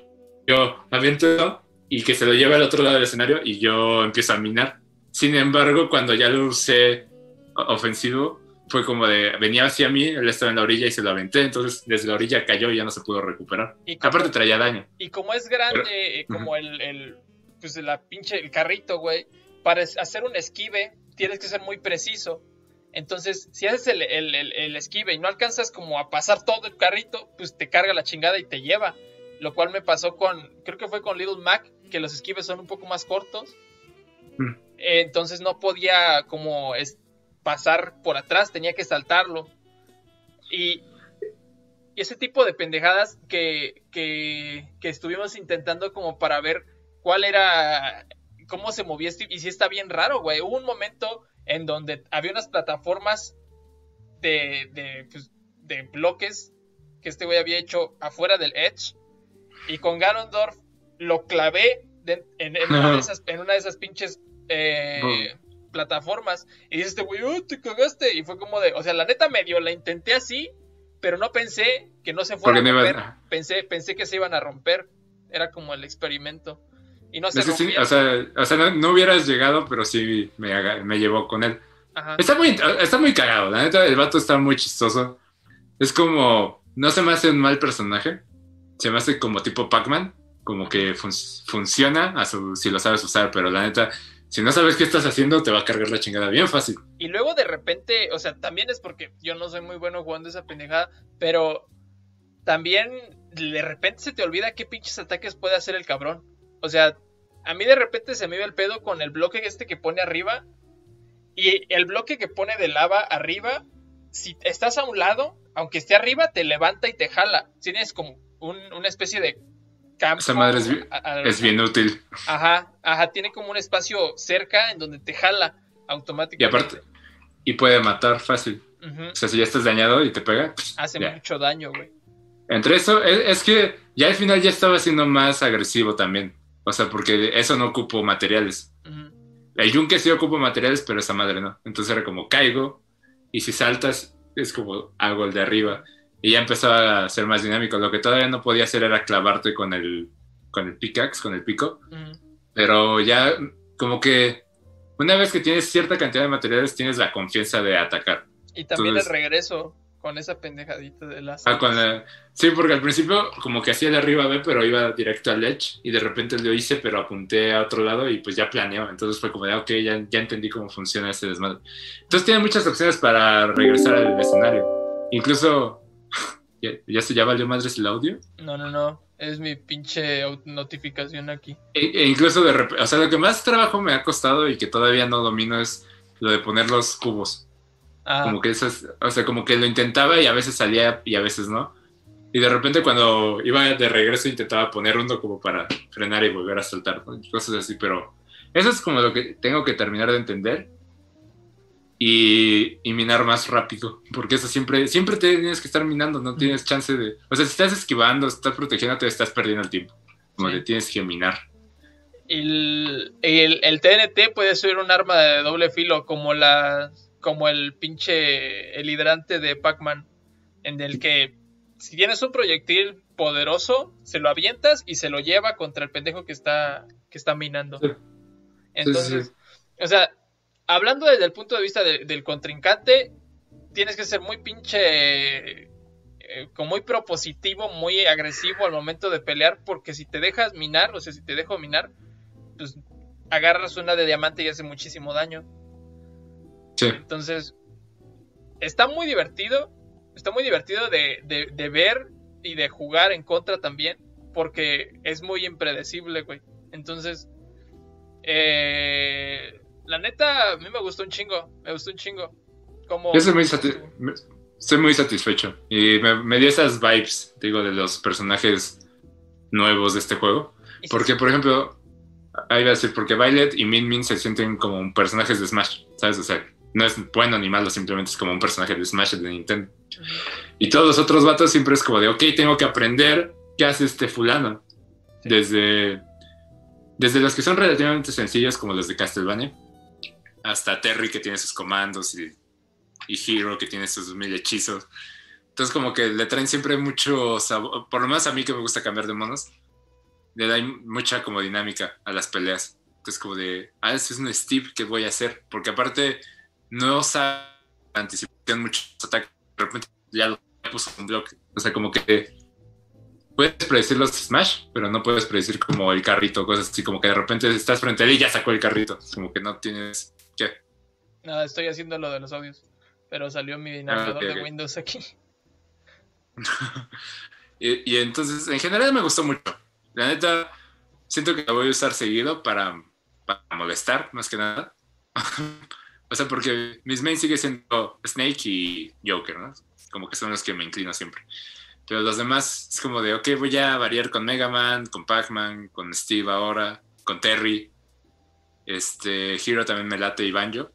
yo aviento y que se lo lleve al otro lado del escenario y yo empiezo a minar. Sin embargo, cuando ya lo usé ofensivo, fue como de, venía hacia mí, él estaba en la orilla y se lo aventé, entonces desde la orilla cayó y ya no se pudo recuperar. Y Aparte traía daño. Y como es grande, eh, como el, el, pues la pinche, el carrito, güey, para hacer un esquive tienes que ser muy preciso. Entonces, si haces el, el, esquive y no alcanzas como a pasar todo el carrito, pues te carga la chingada y te lleva. Lo cual me pasó con, creo que fue con Little Mac, que los esquives son un poco más cortos. Mm. entonces no podía como pasar por atrás, tenía que saltarlo. Y, ese tipo de pendejadas que, que, que estuvimos intentando como para ver cuál era, cómo se movía Steve. Y si está bien raro, güey. Hubo un momento en donde había unas plataformas de, de, pues, de bloques que este güey había hecho afuera del Edge. Y con Ganondorf lo clavé en, una de esas, en, una de esas, pinches eh, plataformas. Y dice este güey, oh, te cagaste. Y fue como de, o sea, la neta medio la intenté así, pero no pensé que no se fuera a romper. Pensé, pensé que se iban a romper. Era como el experimento. Y no se o sea, o sea no, hubieras llegado, pero sí me, me llevó con él. Está muy, está muy cagado, la neta, el vato está muy chistoso. Es como, no se me hace un mal personaje, se me hace como tipo Pac-Man, como que funciona a su, si lo sabes usar, pero la neta, si no sabes qué estás haciendo, te va a cargar la chingada bien fácil. Y luego de repente, o sea, también es porque yo no soy muy bueno jugando esa pendejada, pero también de repente se te olvida qué pinches ataques puede hacer el cabrón. O sea, a mí de repente se me iba el pedo con el bloque este que pone arriba. Y el bloque que pone de lava arriba, si estás a un lado, aunque esté arriba, te levanta y te jala. Tienes como una especie de campo. Esa madre es, bien útil. Ajá, ajá, tiene como un espacio cerca en donde te jala automáticamente. Y aparte, y puede matar fácil. O sea, si ya estás dañado y te pega. Pues, Hace mucho daño, güey. Entre eso, es, que ya al final ya estaba siendo más agresivo también. O sea, porque eso no ocupo materiales. El yunque sí ocupo materiales, pero esa madre no. Entonces era como caigo y si saltas es como hago el de arriba. Y ya empezó a ser más dinámico. Lo que todavía no podía hacer era clavarte con el, con el pickaxe, con el pico. Pero ya como que una vez que tienes cierta cantidad de materiales, tienes la confianza de atacar. Y también el regreso con esa pendejadita de las. Ah, con la... Sí, porque al principio como que hacía de arriba B, pero iba directo al edge y de repente lo hice, pero apunté a otro lado y pues ya planeó. Entonces fue como de, ok, ya, ya entendí cómo funciona este desmadre. Entonces tiene muchas opciones para regresar al escenario. Incluso ¿Ya, ya se ya valió madres el audio? No, no, no. Es mi pinche notificación aquí. E, e incluso de repente, o sea, lo que más trabajo me ha costado y que todavía no domino es lo de poner los cubos. Ah, Como que eso es, o sea, como que lo intentaba y a veces salía y a veces no. Y de repente cuando iba de regreso intentaba poner uno como para frenar y volver a saltar, ¿no? cosas así, pero eso es como lo que tengo que terminar de entender y, y minar más rápido, porque eso siempre, siempre tienes que estar minando, no tienes chance de, o sea, si estás esquivando, estás protegiéndote, estás perdiendo el tiempo, como Sí. que tienes que minar. el, el, el TNT puede ser un arma de doble filo, como la como el pinche el hidrante de Pac-Man, en el que si tienes un proyectil poderoso, se lo avientas y se lo lleva contra el pendejo que está que está minando. Sí. Entonces, sí. o sea, hablando desde el punto de vista de- del contrincante, tienes que ser muy pinche eh, como muy propositivo, muy agresivo al momento de pelear, porque si te dejas minar, o sea, si te dejo minar, pues agarras una de diamante y hace muchísimo daño. Sí. Entonces, está muy divertido, está muy divertido de, de- de ver y de jugar en contra también, porque es muy impredecible, güey. Entonces, eh, la neta, a mí me gustó un chingo, me gustó un chingo. Como, Yo soy muy, sati- me- estoy muy satisfecho y me, me dio esas vibes, digo, de los personajes nuevos de este juego. Porque, por ejemplo, ahí iba a decir, porque Violet y Min Min se sienten como personajes de Smash, ¿sabes? O sea, no es bueno ni malo, simplemente es como un personaje de Smash de Nintendo. Y todos los otros vatos siempre es como de, ok, tengo que aprender qué hace este fulano. Sí. Desde, desde los que son relativamente sencillos, como los de Castlevania, hasta Terry que tiene sus comandos y, y Hero que tiene sus mil hechizos. Entonces como que le traen siempre mucho sabor, por lo menos a mí que me gusta cambiar de monos, le da mucha como dinámica a las peleas. Entonces como de, ah, ese es un Steve, ¿qué voy a hacer? Porque aparte no sabe anticipación muchos ataques, de repente ya lo puso un bloque. O sea, como que puedes predecir los Smash, pero no puedes predecir como el carrito, cosas así, como que de repente estás frente a él y ya sacó el carrito. Como que no tienes Nada, estoy haciendo lo de los audios, pero salió mi navegador ok, de. Windows aquí. Y, y entonces, en general me gustó mucho. La neta, siento que la voy a usar seguido para, para molestar, más que nada. o sea, porque mis mains sigue siendo Snake y Joker, ¿no? Como que son los que me inclino siempre. Pero los demás es como de, ok, voy a variar con Mega Man, con Pac-Man, con Steve ahora, con Terry. Este, Hero también me late y Banjo.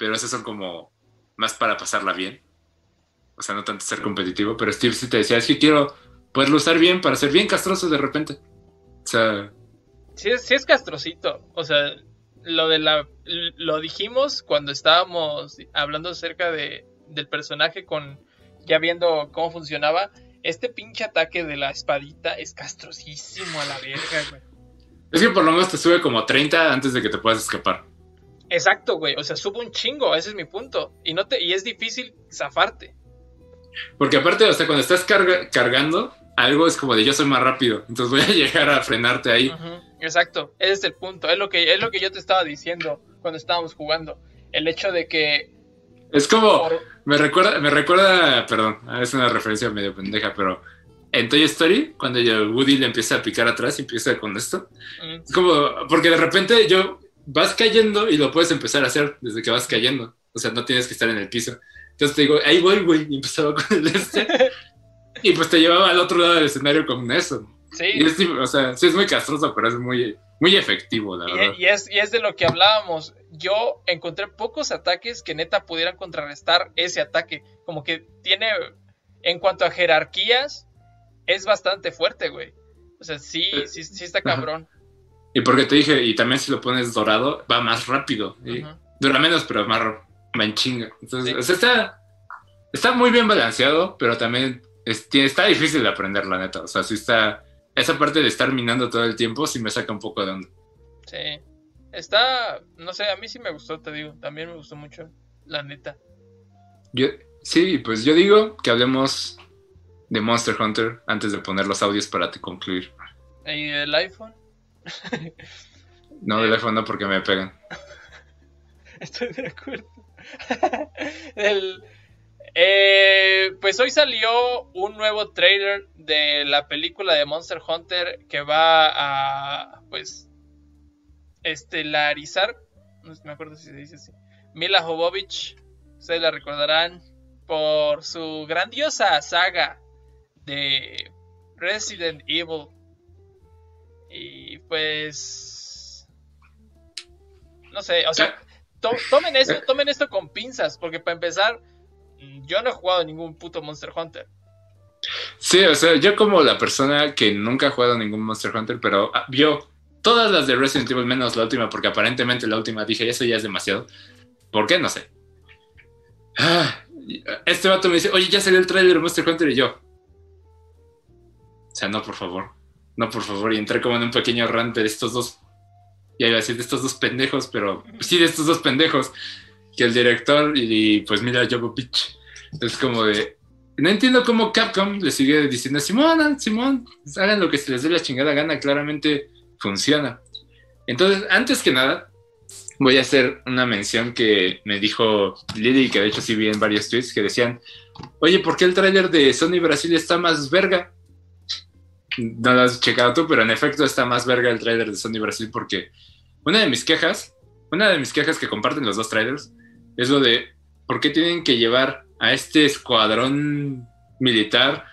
Pero esos son como más para pasarla bien. O sea, no tanto ser competitivo. Pero Steve sí te decía, es que quiero poderlo usar bien para ser bien castroso de repente. O sea, Sí es, sí es castrocito. O sea, lo de la. Lo dijimos cuando estábamos hablando acerca de, del personaje con. Ya viendo cómo funcionaba. Este pinche ataque de la espadita es castrosísimo a la verga, güey. es que por lo menos te sube como 30 antes de que te puedas escapar. Exacto, güey. O sea, sube un chingo, ese es mi punto. Y no te, y es difícil zafarte. Porque aparte, o sea, cuando estás carga- cargando, algo es como de yo soy más rápido. Entonces voy a llegar a frenarte ahí. Exacto, ese es el punto. Es lo que, es lo que yo te estaba diciendo cuando estábamos jugando. El hecho de que. Es como, por- me recuerda, me recuerda, perdón, es una referencia medio pendeja, pero en Toy Story, cuando Woody le empieza a picar atrás y empieza con esto, Es como, porque de repente yo vas cayendo y lo puedes empezar a hacer desde que vas cayendo. O sea, no tienes que estar en el piso. Entonces te digo, ahí voy, güey. Y empezaba con el este. y pues te llevaba al otro lado del escenario con eso. sí, Y es, o sea, sí es muy castroso, pero es muy, muy efectivo, la verdad. Y, es, y es de lo que hablábamos. Yo encontré pocos ataques que neta pudieran contrarrestar ese ataque. Como que tiene, en cuanto a jerarquías, es bastante fuerte, güey. O sea, sí, sí, sí está cabrón. Y porque te dije, y también si lo pones dorado, va más rápido. Y. Dura menos, pero más en chinga. Entonces, Sí. o sea, está, está muy bien balanceado, pero también es- tiene- está difícil de aprender, la neta. O sea, sí está. Esa parte de estar minando todo el tiempo sí me saca un poco de onda. Sí. Está, no sé, a mí sí me gustó, te digo. También me gustó mucho, la neta. Yo, sí, pues yo digo que hablemos de Monster Hunter antes de poner los audios para te concluir. ¿Y el iPhone? No del iPhone, no porque me pegan. Estoy de acuerdo. Eh, pues hoy salió un nuevo trailer de la película de Monster Hunter que va a, pues, estelarizar, no me acuerdo si se dice así, Mila Jovovich, ustedes la recordarán por su grandiosa saga de Resident Evil. Pues... No sé, o sea, tomen esto, tomen esto con pinzas, porque para empezar, yo no he jugado ningún puto Monster Hunter. Sí, o sea, yo como la persona que nunca ha jugado ningún Monster Hunter, pero ah, vio todas las de Resident Evil menos la última, porque aparentemente la última dije, eso ya es demasiado. ¿Por qué? No sé. Ah, este vato me dice, oye, ya salió el trailer de Monster Hunter y yo. O sea, no, por favor. No, por favor. Y entré como en un pequeño rant de estos dos. Ya iba a decir de estos dos pendejos, pero sí de estos dos pendejos. Que el director y, pues mira, Pitch. Es como de. No entiendo cómo Capcom le sigue diciendo, Simón, Simón, hagan lo que se les dé la chingada gana. Claramente funciona. Entonces, antes que nada, voy a hacer una mención que me dijo Lily, que de hecho sí vi en varios tweets, que decían, oye, ¿por qué el tráiler de Sony Brasil está más verga? No lo has checado tú, pero en efecto está más verga el trailer de Sony Brasil porque una de mis quejas, una de mis quejas que comparten los dos trailers es lo de por qué tienen que llevar a este escuadrón militar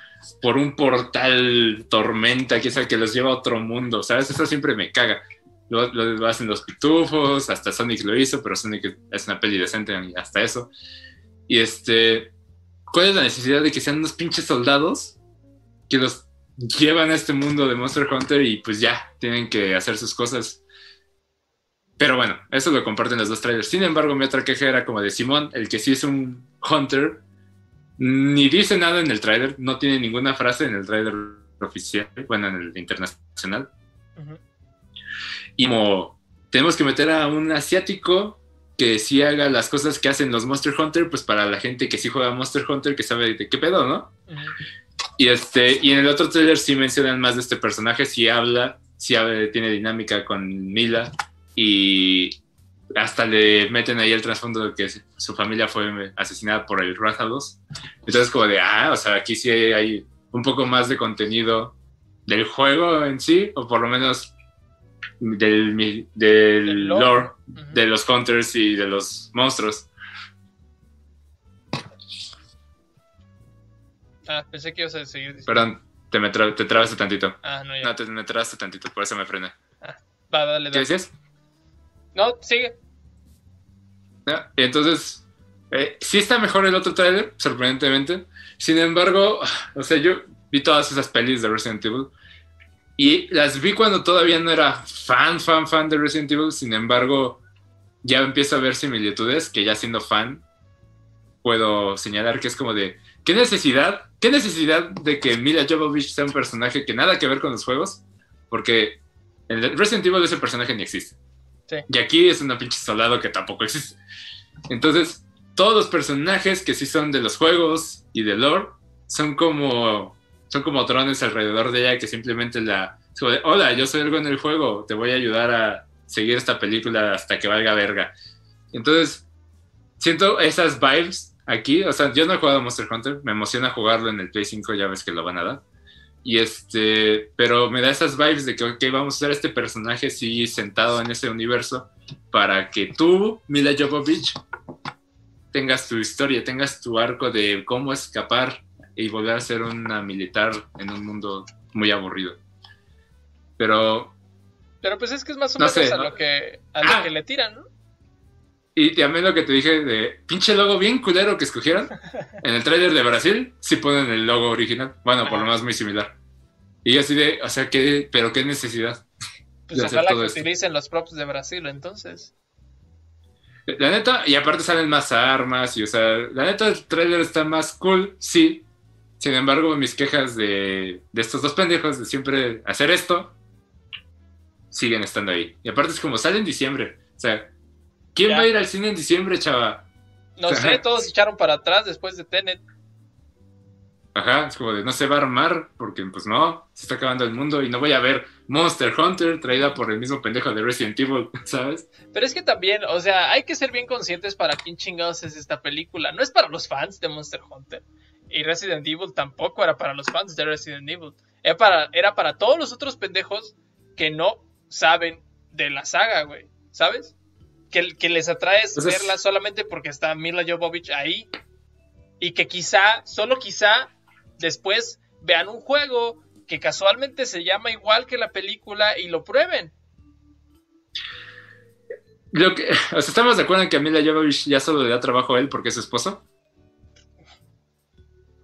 por un portal tormenta, que es el que los lleva a otro mundo, ¿sabes? Eso siempre me caga. Lo, lo, hacen los pitufos, hasta Sonic lo hizo, pero Sonic es una peli decente hasta eso. Y este, ¿cuál es la necesidad de que sean unos pinches soldados que los llevan a este mundo de Monster Hunter y pues ya, tienen que hacer sus cosas. Pero bueno, eso lo comparten los dos trailers. Sin embargo, mi otra queja era como de Simón, el que sí es un Hunter, ni dice nada en el trailer, no tiene ninguna frase en el trailer oficial, bueno, en el internacional. Y como tenemos que meter a un asiático que sí haga las cosas que hacen los Monster Hunter, pues para la gente que sí juega Monster Hunter, que sabe de qué pedo, ¿no? Y, este, y en el otro trailer sí mencionan más de este personaje, sí habla, sí tiene dinámica con Mila y hasta le meten ahí el trasfondo de que su familia fue asesinada por el Rathalos. Entonces como de, ah, o sea, aquí sí hay un poco más de contenido del juego en sí, o por lo menos del, del lore, de los hunters y de los monstruos. Ah, pensé que ibas a seguir diciendo. Perdón, te, me te trabaste tantito. Ah, no, ya. No, te me trabaste tantito, por eso me frené. Ah, va, dale, dale. ¿Qué decías? No, sigue. Ah, entonces, eh, sí está mejor el otro trailer, sorprendentemente. Sin embargo, o sea, yo vi todas esas pelis de Resident Evil y las vi cuando todavía no era fan, fan, fan de Resident Evil. Sin embargo, ya empiezo a ver similitudes que ya siendo fan puedo señalar que es como de ¿Qué necesidad? ¿Qué necesidad de que Mila Jovovich sea un personaje que nada que ver con los juegos? Porque en Resident Evil ese personaje ni existe. Y aquí es una pinche soldado que tampoco existe. Entonces, todos los personajes que sí son de los juegos y de lore son como son como drones alrededor de ella que simplemente la hola, yo soy algo en el juego, te voy a ayudar a seguir esta película hasta que valga verga. Entonces, siento esas vibes aquí, o sea, yo no he jugado Monster Hunter, me emociona jugarlo en el Play 5, ya ves que lo van a dar. Y este, pero me da esas vibes de que, ok, vamos a usar este personaje sí sentado en ese universo para que tú, Mila Jovovich, tengas tu historia, tengas tu arco de cómo escapar y volver a ser una militar en un mundo muy aburrido. Pero... Pero pues es que es más o menos a, lo, que, a lo ah. que le tiran, ¿no? Y también lo que te dije de pinche logo bien culero que escogieron. En el trailer de Brasil sí ponen el logo original. Bueno, por lo menos muy similar. Y así de, o sea, ¿qué, pero qué necesidad. Pues ojalá que utilicen los props de Brasil entonces. La neta, y aparte salen más armas, y o sea, la neta el trailer está más cool, sí. Sin embargo, mis quejas de, de estos dos pendejos de siempre hacer esto, siguen estando ahí. Y aparte es como sale en diciembre. O sea, ¿Quién va a ir al cine en diciembre, chava? No sé, todos echaron para atrás después de Tenet. Ajá, es como de no se va a armar porque pues no, se está acabando el mundo y no voy a ver Monster Hunter traída por el mismo pendejo de Resident Evil, ¿sabes? Pero es que también, o sea, hay que ser bien conscientes para quién chingados es esta película. No es para los fans de Monster Hunter. Y Resident Evil tampoco era para los fans de Resident Evil. Era para, era para todos los otros pendejos que no saben de la saga, güey. ¿Sabes? Que, que les atrae verla solamente porque está Mila Jovovich ahí. Y que quizá, solo quizá, después vean un juego que casualmente se llama igual que la película y lo prueben. Lo que, o sea, ¿estamos de acuerdo en que a Mila Jovovich ya solo le da trabajo a él porque es su esposo?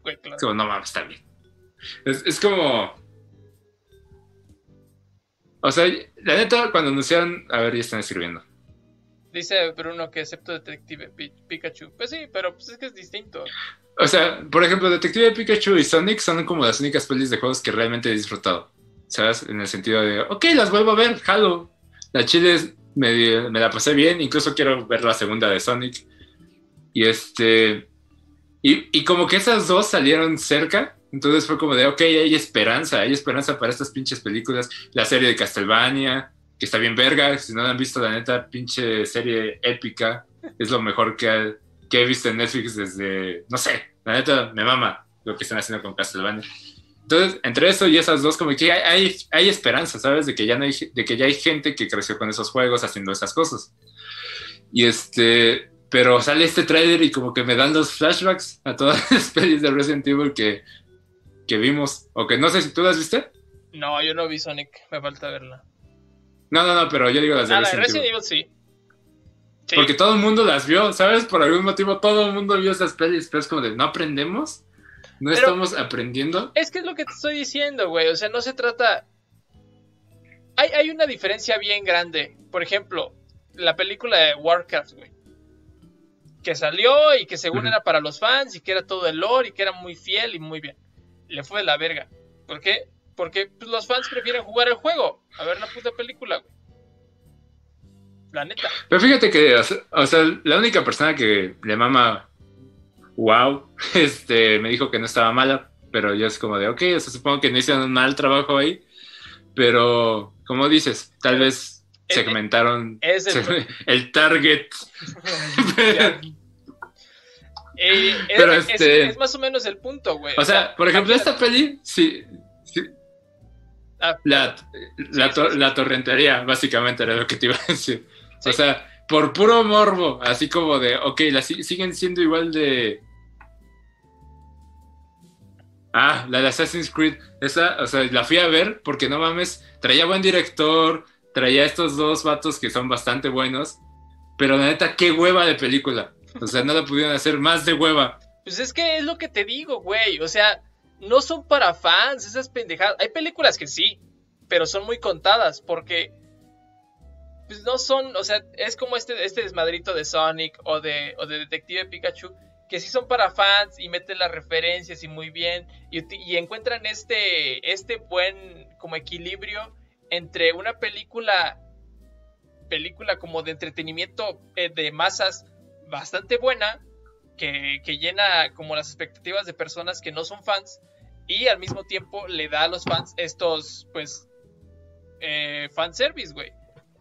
Es como, no mames, está bien. Es, como. O sea, la neta, cuando anunciaron. A ver, ya están escribiendo. Dice Bruno que excepto Detective Pikachu. Pues sí, pero pues es que es distinto. O sea, por ejemplo, Detective Pikachu y Sonic son como las únicas pelis de juegos que realmente he disfrutado. ¿Sabes? En el sentido de, ok, las vuelvo a ver, jalo. La chile me, me la pasé bien, incluso quiero ver la segunda de Sonic. Y este. Y, y, como que esas dos salieron cerca, entonces fue como de, ok, hay esperanza, hay esperanza para estas pinches películas. La serie de Castlevania, está bien verga, si no han visto, la neta, pinche serie épica, es lo mejor que, que he visto en Netflix desde, no sé, la neta, me mama lo que están haciendo con Castlevania. Entonces, entre eso y esas dos, como que hay, hay, esperanza, ¿sabes? De que, ya no hay, de que ya hay gente que creció con esos juegos haciendo esas cosas. Y este, pero sale este tráiler y como que me dan los flashbacks a todas las pelis de Resident Evil que, que vimos. O que no sé si tú las viste. No, yo no vi Sonic, me falta verla. No, no, no, pero yo digo las de ah, Resident, Resident Evil. sí. Porque todo el mundo las vio, ¿sabes? Por algún motivo todo el mundo vio esas pelis, pero es como de, ¿no aprendemos? ¿No estamos aprendiendo? Es que es lo que te estoy diciendo, güey. O sea, no se trata... Hay, hay una diferencia bien grande. Por ejemplo, la película de Warcraft, güey que salió y que según era para los fans y que era todo el lore y que era muy fiel y muy bien. Le fue de la verga. ¿Por qué? Porque pues, los fans prefieren jugar el juego a ver la puta película, güey. La neta. Pero fíjate que, o sea, la única persona que le mama wow, este, me dijo que no estaba mala, pero yo es como de, ok, o sea, supongo que no hicieron un mal trabajo ahí, pero como dices, tal vez segmentaron es el, target. Eh, Pero este... es, más o menos el punto, güey. O, sea, por ejemplo, esta peli, sí. Ah, la, la, torrentería, básicamente, era lo que te iba a decir. O sea, por puro morbo, así como de, ok, la, siguen siendo igual de. Ah, la de Assassin's Creed. Esa, o sea, la fui a ver porque no mames, traía buen director, traía estos dos vatos que son bastante buenos, pero la neta, qué hueva de película. O sea, no la pudieron hacer más de hueva. Pues es que es lo que te digo, güey. O sea, no son para fans esas pendejadas. Hay películas que sí, pero son muy contadas porque pues no son, o sea, es como este, este desmadrito de Sonic o de, o de Detective Pikachu, que sí son para fans y meten las referencias y muy bien, y, y encuentran este, este buen como equilibrio entre una película, película como de entretenimiento eh, de masas bastante buena, que, llena como las expectativas de personas que no son fans, y al mismo tiempo le da a los fans estos, pues, eh, fanservice, güey.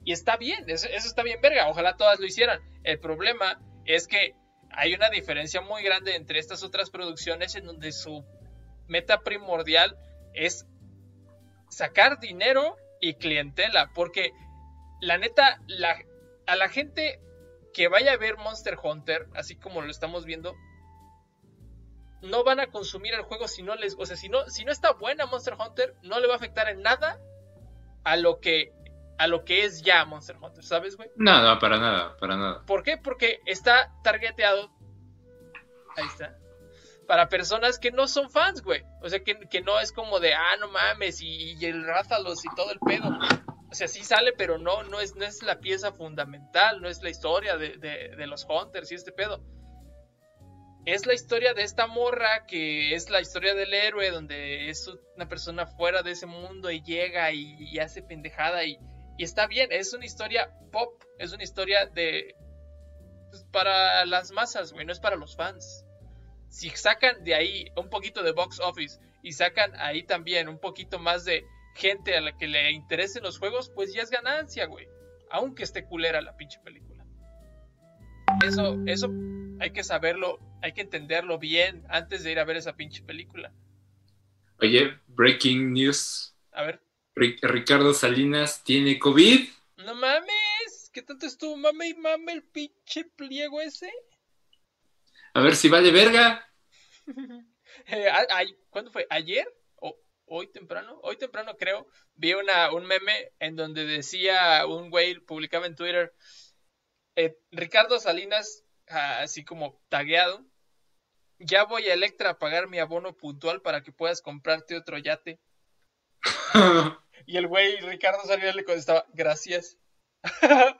Y está bien, eso, está bien, verga. Ojalá todas lo hicieran. El problema es que hay una diferencia muy grande entre estas otras producciones en donde su meta primordial es sacar dinero y clientela. Porque la neta, la, a la gente que vaya a ver Monster Hunter, así como lo estamos viendo, no van a consumir el juego si no les, o sea, si no, si no está buena Monster Hunter, no le va a afectar en nada a lo que a lo que es ya Monster Hunter, ¿sabes, güey? Nada, para nada, para nada. ¿Por qué? Porque está targeteado. Ahí está para personas que no son fans, güey. O sea, que, no es como de, ah, no mames, y, el Rázalos y todo el pedo. O sea, sí sale, pero no, no, es, no es la pieza fundamental, no es la historia de, los Hunters y este pedo. Es la historia de esta morra que es la historia del héroe, donde es una persona fuera de ese mundo y llega y, hace pendejada y, está bien. Es una historia pop, es una historia de. Pues, para las masas, güey, no es para los fans. Si sacan de ahí un poquito de box office y sacan ahí también un poquito más de gente a la que le interesen los juegos, pues ya es ganancia, güey. Aunque esté culera la pinche película. Eso, eso hay que saberlo, hay que entenderlo bien antes de ir a ver esa pinche película. Oye, breaking news. A ver. Ricardo Salinas tiene COVID. No mames, ¿qué tanto estuvo mame y mame el pinche pliego ese? A ver si vale verga. Eh, ¿Cuándo fue? ¿Ayer? ¿O hoy temprano? Hoy temprano creo. Vi una, un meme en donde decía un güey, publicaba en Twitter, eh, Ricardo Salinas, ah, así como tagueado, ya voy a Electra a pagar mi abono puntual para que puedas comprarte otro yate. y el güey Ricardo Salinas le contestaba, gracias.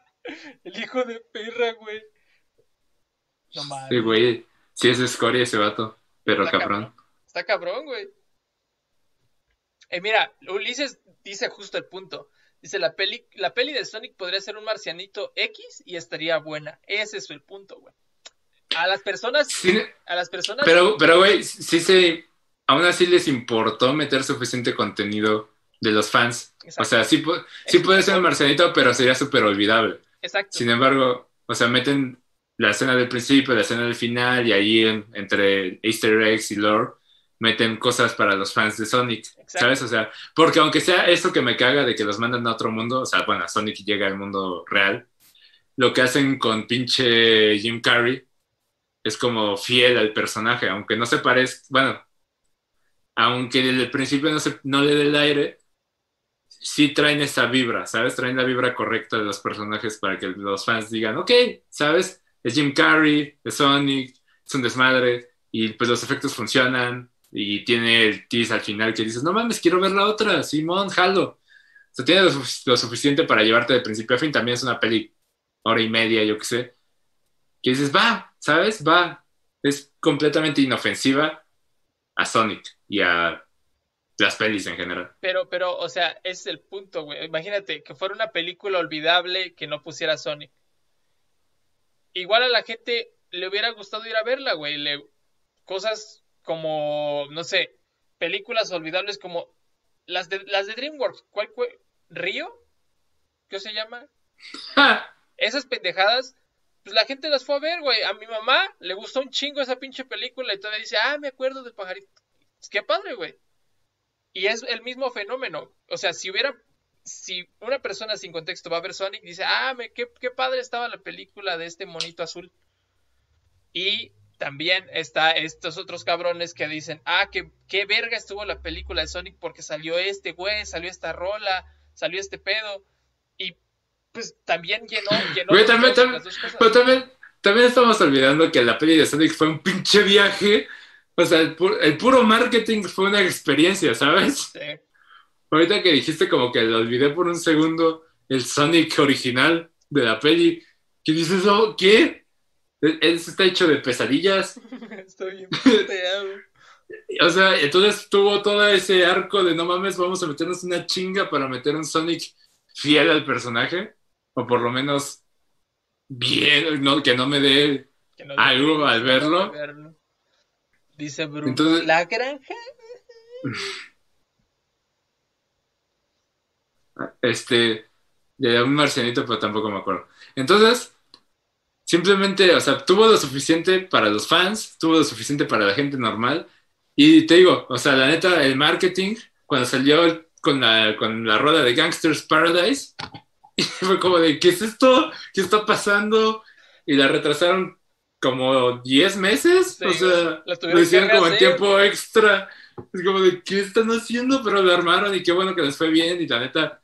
el hijo de perra, güey. No mames. Sí, güey. Sí es escoria ese vato, pero cabrón. Está cabrón, güey. Eh, mira, Ulises dice justo el punto. Dice, la peli, la peli de Sonic podría ser un marcianito X y estaría buena. Ese es el punto, güey. A las personas... a las personas... Pero, pero, güey, sí se... Aún así les importó meter suficiente contenido de los fans. O sea, sí, sí puede ser un marcianito, pero sería súper olvidable. Exacto. Sin embargo, o sea, meten la escena del principio, la escena del final, y ahí entre Easter eggs y lore, meten cosas para los fans de Sonic, ¿sabes? O sea, porque aunque sea esto que me caga de que los mandan a otro mundo, o sea, bueno, Sonic llega al mundo real, lo que hacen con pinche Jim Carrey es como fiel al personaje, aunque no se parezca, bueno, aunque desde el principio no, se, no le dé el aire, sí traen esa vibra, ¿sabes? Traen la vibra correcta de los personajes para que los fans digan, ok, ¿sabes? Es Jim Carrey, es Sonic, es un desmadre, y pues los efectos funcionan, y tiene el tease al final que dices, no mames, quiero ver la otra, Simón, jalo. O sea, tiene lo, suficiente para llevarte de principio a fin, también es una peli hora y media, yo qué sé, que dices, va, ¿sabes? Va. Es completamente inofensiva a Sonic y a las pelis en general. Pero, pero, o sea, es el punto, güey. Imagínate que fuera una película olvidable que no pusiera Sonic. Igual a la gente le hubiera gustado ir a verla, güey. Le... Cosas como, no sé, películas olvidables como las de, las de DreamWorks. ¿Cuál fue? ¿Río? ¿Qué se llama? Esas pendejadas, pues la gente las fue a ver, güey. A mi mamá le gustó un chingo esa pinche película y todavía dice, ah, me acuerdo del pajarito. Es que padre, güey. Y es el mismo fenómeno. O sea, si hubiera, si una persona sin contexto va a ver Sonic, dice, ah, me, qué, qué padre estaba la película de este monito azul. Y también está estos otros cabrones que dicen, ah, qué, qué verga estuvo la película de Sonic porque salió este güey, salió esta rola, salió este pedo. Pues también llenó, llenó también, Pero también, también estamos olvidando que la peli de Sonic fue un pinche viaje o sea, el, puro marketing fue una experiencia, ¿sabes? Sí. Ahorita que dijiste como que lo olvidé por un segundo el Sonic original de la peli, ¿qué dices, oh, ¿qué? Eso está hecho de pesadillas. Estoy bien O sea, entonces tuvo todo ese arco de no mames, vamos a meternos una chinga para meter un Sonic fiel al personaje, o por lo menos bien, no, que no me dé algo al verlo. Dice Bruno. ¿La granja? Este, de un marcianito, pero tampoco me acuerdo. Entonces, simplemente, o sea, tuvo lo suficiente para los fans, tuvo lo suficiente para la gente normal. Y te digo, o sea, la neta, el marketing, cuando salió con la, con la rueda de Gangsters Paradise, fue como de, ¿qué es esto? ¿Qué está pasando? Y la retrasaron como 10 meses. o sea, lo hicieron como en tiempo extra. Es como de, ¿qué están haciendo? Pero lo armaron y qué bueno que les fue bien. Y la neta,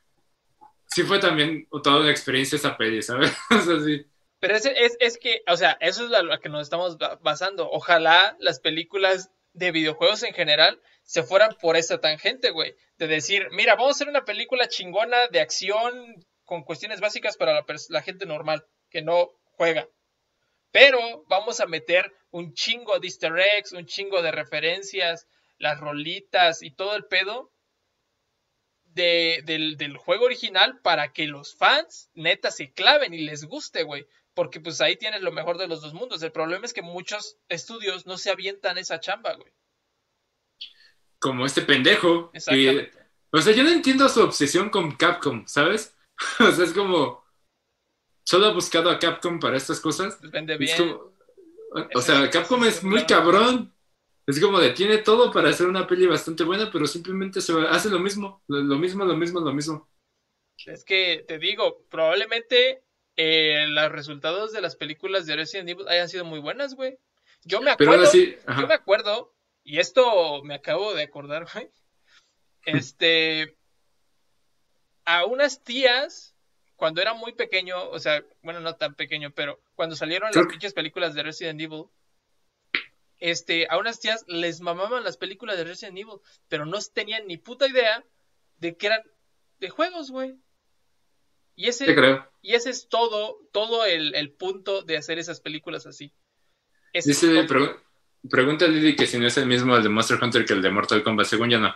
sí fue también toda una experiencia esa peli, ¿sabes? o sea, sí. Pero es, es, es, que, o sea, eso es lo que nos estamos basando. Ojalá las películas de videojuegos en general se fueran por esa tangente, güey. De decir, mira, vamos a hacer una película chingona de acción con cuestiones básicas para la, la gente normal que no juega. Pero vamos a meter un chingo de easter eggs, un chingo de referencias, las rolitas y todo el pedo del, juego original para que los fans neta se claven y les guste, güey. Porque pues ahí tienes lo mejor de los dos mundos. El problema es que muchos estudios no se avientan esa chamba, güey. Como este pendejo. que- Exactamente. o sea, yo no entiendo su obsesión con Capcom, ¿sabes? o sea, es como. Solo ha buscado a Capcom para estas cosas. Vende bien. como- o sea, Capcom es muy cabrón. Es como de tiene todo para hacer una peli bastante buena, pero simplemente se hace lo mismo, lo, mismo, lo mismo, lo mismo. Es que te digo, probablemente eh, los resultados de las películas de Resident Evil hayan sido muy buenas, güey. Yo me acuerdo, así, yo me acuerdo, y esto me acabo de acordar, güey. Este, a unas tías, cuando era muy pequeño, o sea, bueno, no tan pequeño, pero cuando salieron las pinches películas de Resident Evil, este, a unas tías les mamaban las películas de Resident Evil, pero no tenían ni puta idea de que eran de juegos, güey. Y ese, creo. y ese es todo, todo el, el punto de hacer esas películas así. Ese Dice, pregunta a Lili que si no es el mismo el de Monster Hunter que el de Mortal Kombat. Según yo no.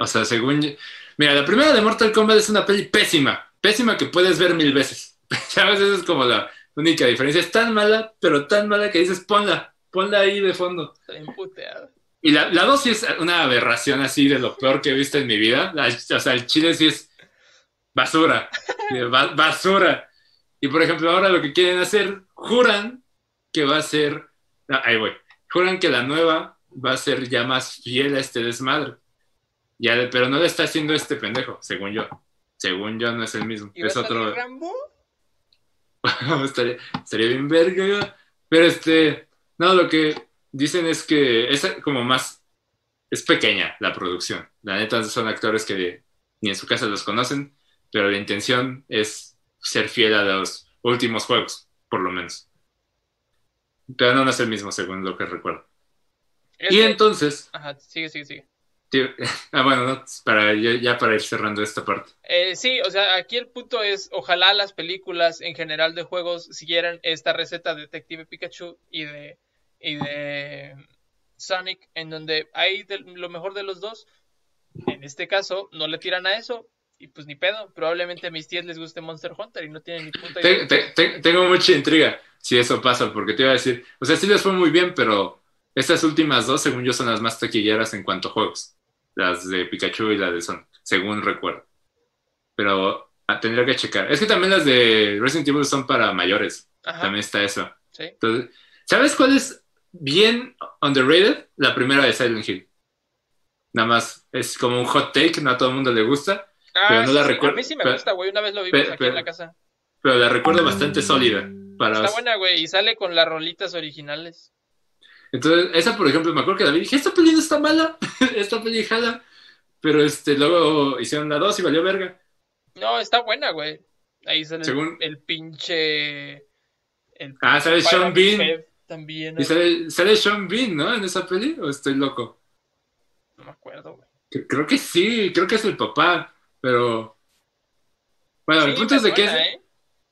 O sea, según Mira, la primera de Mortal Kombat es una peli pésima. Pésima que puedes ver mil veces. ¿Sabes? Esa es como la única diferencia. Es tan mala, pero tan mala que dices, ponla. Ponla ahí de fondo. Y la, la dos sí es una aberración así de lo peor que he visto en mi vida. La- o sea, el chile sí es basura. Basura. Y por ejemplo, ahora lo que quieren hacer, juran que va a ser. ah, ahí voy. Juran que la nueva va a ser ya más fiel a este desmadre. Ya, pero no le está haciendo este pendejo, según yo. Según yo, no es el mismo. ¿Y va a Es otro. Rambo? estaría, estaría bien verga. Pero este, no, lo que dicen es que es como más, es pequeña la producción. La neta son actores que ni en su casa los conocen, pero la intención es ser fiel a los últimos juegos, por lo menos. Pero no, no es el mismo, según lo que recuerdo. Y entonces, Ajá, sigue, sigue, sigue. ah, bueno, no, para, ya, para ir cerrando esta parte. Eh, sí, o sea, aquí el punto es, ojalá las películas en general de juegos siguieran esta receta de Detective Pikachu y de, y de Sonic, en donde hay de- lo mejor de los dos. En este caso, no le tiran a eso, y pues ni pedo. Probablemente a mis tías les guste Monster Hunter y no tienen ni puta idea. te- te- tengo mucha intriga si eso pasa, porque te iba a decir, o sea, sí les fue muy bien, pero estas últimas dos, según yo, son las más taquilleras en cuanto a juegos. Las de Pikachu y la de Sonic, según recuerdo. Pero ah, tendría que checar. Es que también las de Resident Evil son para mayores. Ajá, También está eso. sí. Entonces, ¿sabes cuál es bien underrated? La primera de Silent Hill. Nada más es como un hot take, no a todo el mundo le gusta, Ah, pero no sí, la recuerdo- A mí sí me pero- gusta, güey. Una vez lo vimos pero- aquí en pero- la casa. pero la recuerdo bastante sólida. Para, Está buena, güey, y sale con las rolitas originales. Entonces, esa, por ejemplo, me acuerdo que la vi y dije, esta peli no está mala, esta peli jala. Pero este, luego hicieron la 2 y valió verga. No, está buena, güey. Ahí sale el- Según- el, pinche. El Ah, sale Sean Bean. También. Y sale, sale Sean Bean, ¿no? En esa peli, ¿o estoy loco? No me acuerdo, güey. Creo que sí, creo que es el papá, pero... Bueno, el Sí, punto me es de que... es- ¿eh?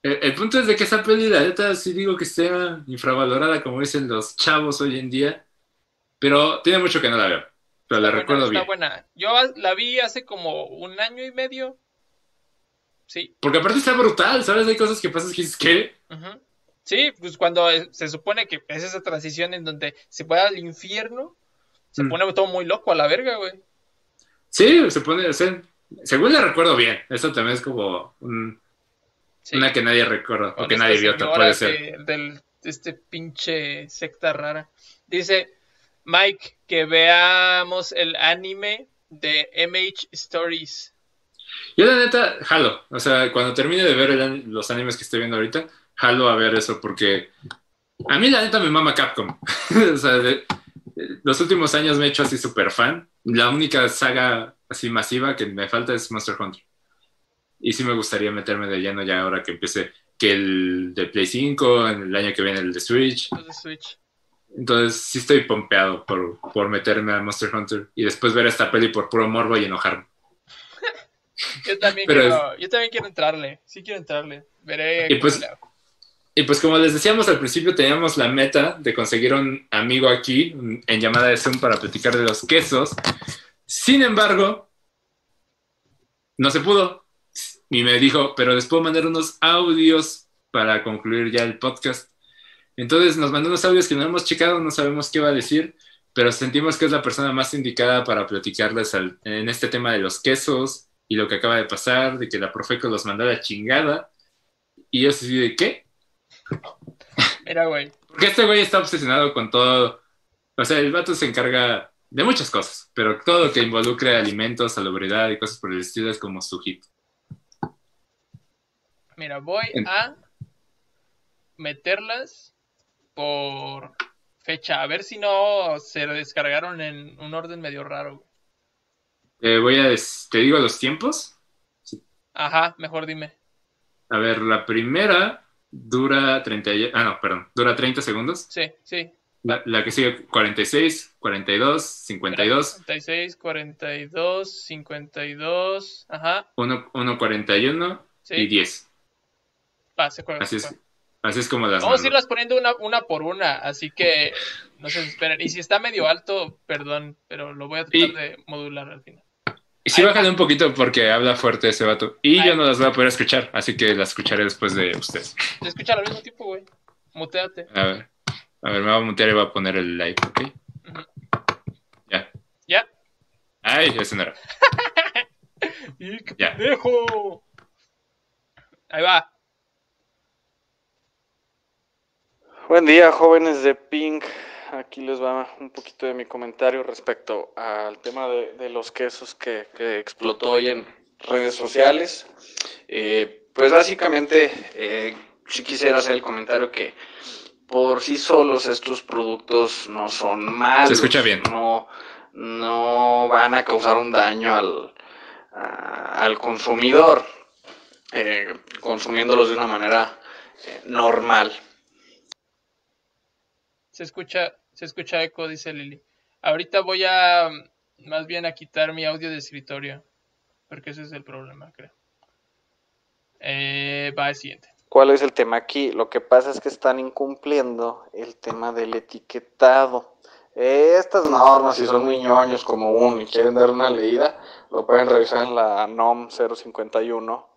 El, el punto es de que esa peli, la neta, sí digo que sea infravalorada, como dicen los chavos hoy en día. Pero tiene mucho que no la veo. Pero la Está recuerdo buena, bien. Está buena. Yo la vi hace como un año y medio. Sí. Porque aparte está brutal, ¿sabes? Hay cosas que pasan que dices, ¿qué? Sí, pues cuando eh, se supone que es esa transición en donde se va al infierno, se Mm. pone todo muy loco a la verga, güey. Sí, se pone, o sea, según la recuerdo bien. Eso también es como un- Sí. una que nadie recuerda, o que nadie vio, puede ser. del, de este pinche secta rara. Dice Mike que veamos el anime de MH Stories. Yo la neta, jalo. O sea, cuando termine de ver el los animes que estoy viendo ahorita, jalo a ver eso porque a mí la neta me mama Capcom. o sea, de- de- los últimos años me he hecho así súper fan. La única saga así masiva que me falta es Monster Hunter. Y sí me gustaría meterme de lleno ya ahora que empiece que el de Play 5, en el año que viene el de Switch. de Switch. Entonces sí estoy pompeado por, por meterme a Monster Hunter y después ver esta peli por puro morbo y enojarme. Yo también, Pero quiero, yo también quiero entrarle. Sí quiero entrarle. Veré. Y pues-. Y pues como les decíamos al principio, teníamos la meta de conseguir un amigo aquí en llamada de Zoom para platicar de los quesos. Sin embargo, no se pudo. Y me dijo, pero les puedo mandar unos audios para concluir ya el podcast. Entonces nos mandó unos audios que no hemos checado, no sabemos qué va a decir, pero sentimos que es la persona más indicada para platicarles en este tema de los quesos y lo que acaba de pasar, de que la Profeco los mandó a la chingada. Y yo así de qué. Mira, güey. Porque este güey está obsesionado con todo. O sea, el vato se encarga de muchas cosas, pero todo lo que involucre alimentos, salubridad y cosas por el estilo es como su hit. Mira, voy a meterlas por fecha. A ver si no se descargaron en un orden medio raro. Eh, voy a... ¿Te digo los tiempos? Ajá, mejor dime. A ver, la primera dura 30... Ah, no, perdón. Dura 30 segundos. Sí, sí. La, que sigue 46, 42, 52. 46, 42, 52, ajá. 1, 1 41 y 10. Ah, así, es, así es como las. Vamos a irlas poniendo una, una por una, así que no se esperen. Y si está medio alto, perdón, pero lo voy a tratar de modular al final. Y sí, bájale un poquito porque habla fuerte ese vato. Y yo no las voy a poder escuchar, así que las escucharé después de ustedes. Te escucha al mismo tiempo, güey. Muteate. A ver. A ver, me voy a mutear y voy a poner el live, ¿ok? Ya. ¿Ya? Ay, ese no era. ¡Y qué ya. pendejo! Ahí va. Buen día, jóvenes de Pink. Aquí les va un poquito de mi comentario respecto al tema de, los quesos que, explotó hoy en redes sociales. Eh, pues básicamente, eh, si quisiera hacer el comentario que por sí solos estos productos no son malos. Se escucha bien. No, no van a causar un daño al, al consumidor, eh, consumiéndolos de una manera eh, normal. Se escucha, se escucha eco, dice Lili. Ahorita voy a más bien a quitar mi audio de escritorio, porque ese es el problema, creo. Eh, va al siguiente. ¿Cuál es el tema aquí? Lo que pasa es que están incumpliendo el tema del etiquetado. Estas normas, si son muy ñoños como uno y quieren dar una leída, lo pueden revisar en la NOM 051,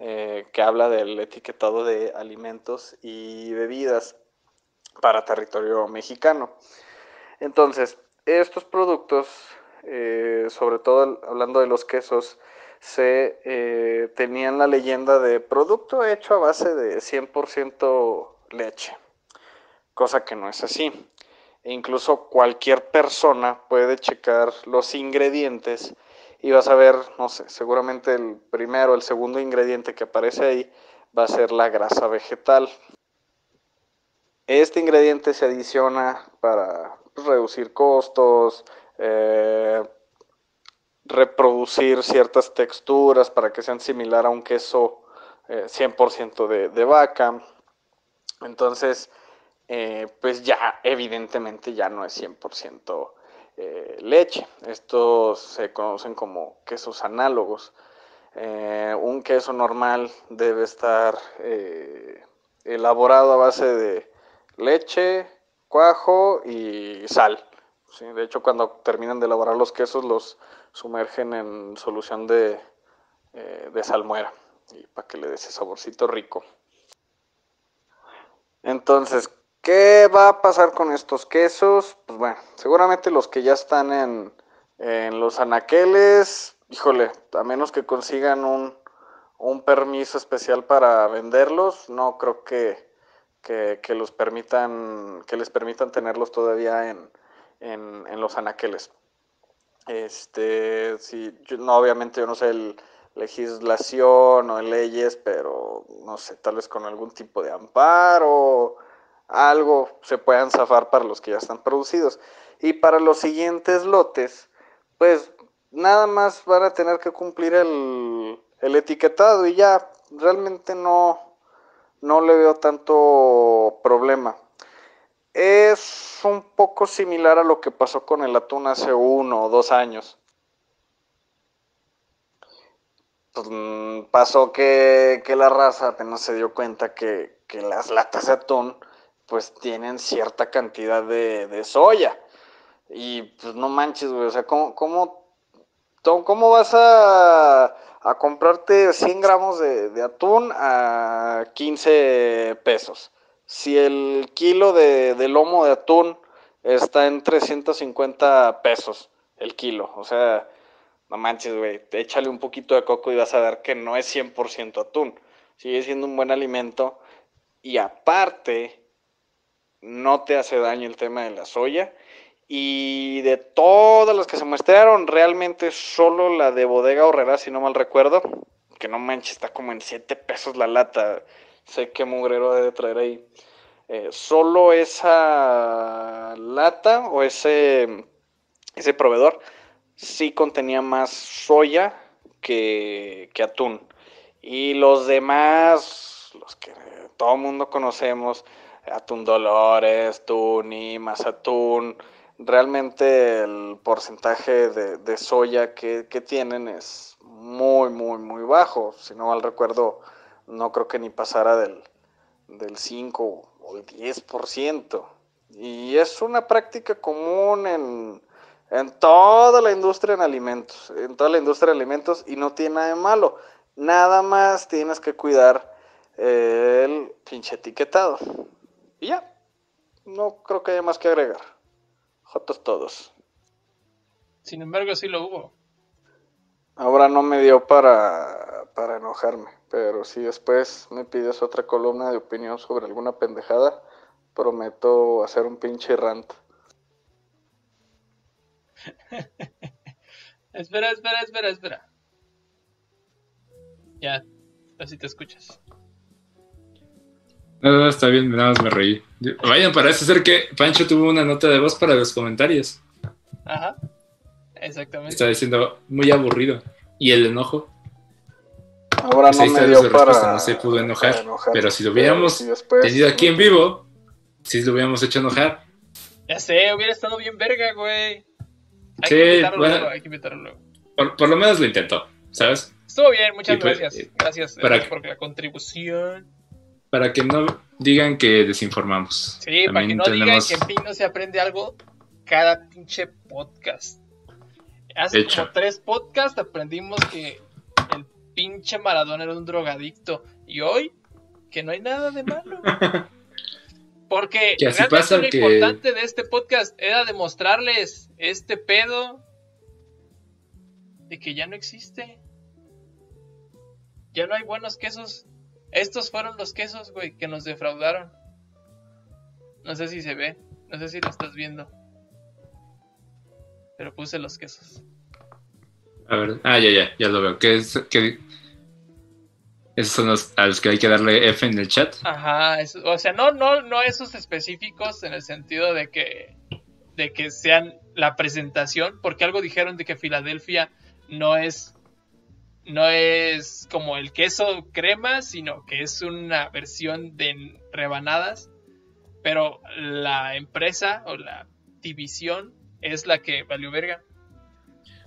eh, que habla del etiquetado de alimentos y bebidas para territorio mexicano. Entonces, estos productos, eh, sobre todo hablando de los quesos, se eh, tenían la leyenda de producto hecho a base de 100% leche, cosa que no es así. E incluso cualquier persona puede checar los ingredientes y vas a ver, no sé, seguramente el primero, el segundo ingrediente que aparece ahí va a ser la grasa vegetal. Este ingrediente se adiciona para reducir costos, eh, reproducir ciertas texturas para que sean similar a un queso 100% eh, de, vaca. Entonces, eh, pues ya evidentemente ya no es 100% eh, leche. Estos se conocen como quesos análogos. un queso normal debe estar elaborado a base de leche, cuajo y sal. De hecho, cuando terminan de elaborar los quesos, los sumergen en solución de, eh, de salmuera y para que le dé ese saborcito rico. Entonces, ¿qué va a pasar con estos quesos? Pues bueno, seguramente los que ya están en, en los anaqueles, híjole, a menos que consigan un, un permiso especial para venderlos, no creo que, que, que, los permitan, que les permitan tenerlos todavía en, en, en los anaqueles. Este, sí, no, obviamente yo no sé el, legislación o leyes, pero no sé, tal vez con algún tipo de amparo, algo se puedan zafar para los que ya están producidos. Y para los siguientes lotes, pues nada más van a tener que cumplir el, el etiquetado y ya realmente no, no le veo tanto problema. Es un poco similar a lo que pasó con el atún hace uno o dos años. Pues, mm, pasó que, la raza apenas se dio cuenta que, las latas de atún pues tienen cierta cantidad de, soya. Y pues no manches, güey, o sea, ¿cómo, ¿Cómo vas a, comprarte 100 gramos de, atún a 15 pesos? Si el kilo de, de, lomo de atún está en 350 pesos el kilo, o sea, no manches, güey, échale un poquito de coco y vas a ver que no es 100% atún. Sigue siendo un buen alimento y aparte no te hace daño el tema de la soya y de todas las que se muestrearon, realmente solo la de Bodega Horrera, si no mal recuerdo, que no manches, está como en 7 pesos la lata. Sé qué mugrero debe traer ahí. Eh, solo esa lata o ese, ese proveedor sí contenía más soya que, que atún. Y los demás, los que todo el mundo conocemos, atún Dolores, Tuni, atún realmente el porcentaje de, soya que, tienen es muy, muy, muy bajo. Si no mal recuerdo, no creo que ni pasara del, del 5 o el 10%. Y es una práctica común en, en toda la industria en alimentos, en toda la industria de alimentos y no tiene nada de malo. Nada más tienes que cuidar el pinche etiquetado. Y ya, no creo que haya más que agregar. Jotos todos. Sin embargo, sí lo hubo. Ahora no me dio para, para enojarme, pero si después me pides otra columna de opinión sobre alguna pendejada, prometo hacer un pinche rant. espera, espera, espera, espera. Ya, así te escuchas. No, no, está bien, nada más me reí. Vayan, parece ser que Pancho tuvo una nota de voz para los comentarios. Ajá, exactamente. Está diciendo muy aburrido. ¿Y el enojo? Ahora no me dio para, no se pudo enojar, pero si lo hubiéramos tenido aquí en vivo, si lo hubiéramos hecho enojar. Ya sé, hubiera estado bien verga, güey. Hay sí, que invitarlo luego, hay que invitarlo luego. Por, lo menos lo intentó, ¿sabes? Estuvo bien, muchas gracias. gracias eh, por la contribución para que no digan que desinformamos. Sí, para que no digan que en fin no se aprende algo cada pinche podcast. Hace como tres podcasts aprendimos que el pinche Maradona era un drogadicto. Y hoy, que no hay nada de malo. Porque que así pasa lo importante de este podcast era demostrarles este pedo de que ya no existe. Ya no hay buenos quesos estos fueron los quesos, güey, que nos defraudaron. No sé si se ve, no sé si lo estás viendo. Pero puse los quesos. A ver, ah, ya, ya, ya lo veo. ¿Qué es? ¿Qué? ¿Esos son los a los que hay que darle F en el chat? Ajá, o sea, no, no, no esos específicos en el sentido de que, de que sean la presentación, porque algo dijeron de que Filadelfia no es no es como el queso crema, sino que es una versión de rebanadas. Pero la empresa o la división es la que valió verga.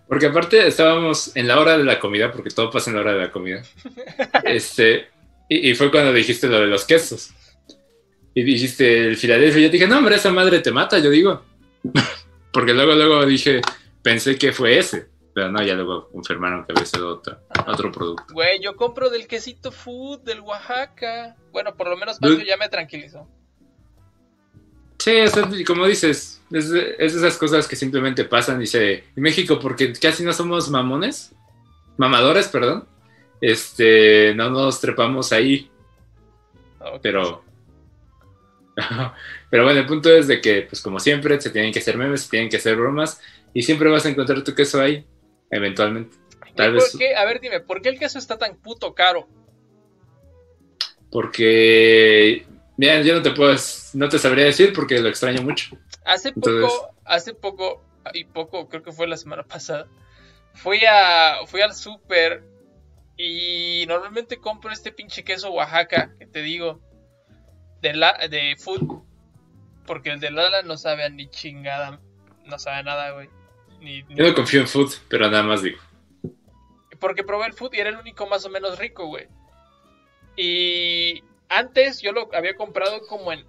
Porque aparte estábamos en la hora de la comida, porque todo pasa en la hora de la comida. este, y, fue cuando dijiste lo de los quesos. Y dijiste el Filadelfia. Y yo dije, no, hombre, esa madre te mata, yo digo. porque luego, luego dije, pensé que fue ese. Pero no, ya luego confirmaron que había sido otro, otro producto. Güey, yo compro del quesito food del Oaxaca. Bueno, por lo menos Pancho ya me tranquilizó. Sí, como dices, es, esas cosas que simplemente pasan, dice, en México, porque casi no somos mamones, mamadores, perdón, este, no nos trepamos ahí. Pero, pero bueno, el punto es de que, pues como siempre, se tienen que hacer memes, se tienen que hacer bromas, y siempre vas a encontrar tu queso ahí. Eventualmente. Tal vez... A ver, dime, ¿por qué el queso está tan puto caro? Porque. Mira, yo no te puedo. No te sabría decir porque lo extraño mucho. Hace poco, hace poco, y poco, creo que fue la semana pasada. Fui a. Fui al súper. Y normalmente compro este pinche queso Oaxaca, que te digo. De la, de food. Porque el de Lala no sabe a ni chingada. No sabe nada, güey. Yo no confío en Food, pero nada más digo. Porque probé el Food y era el único más o menos rico, güey. Y antes yo lo había comprado como en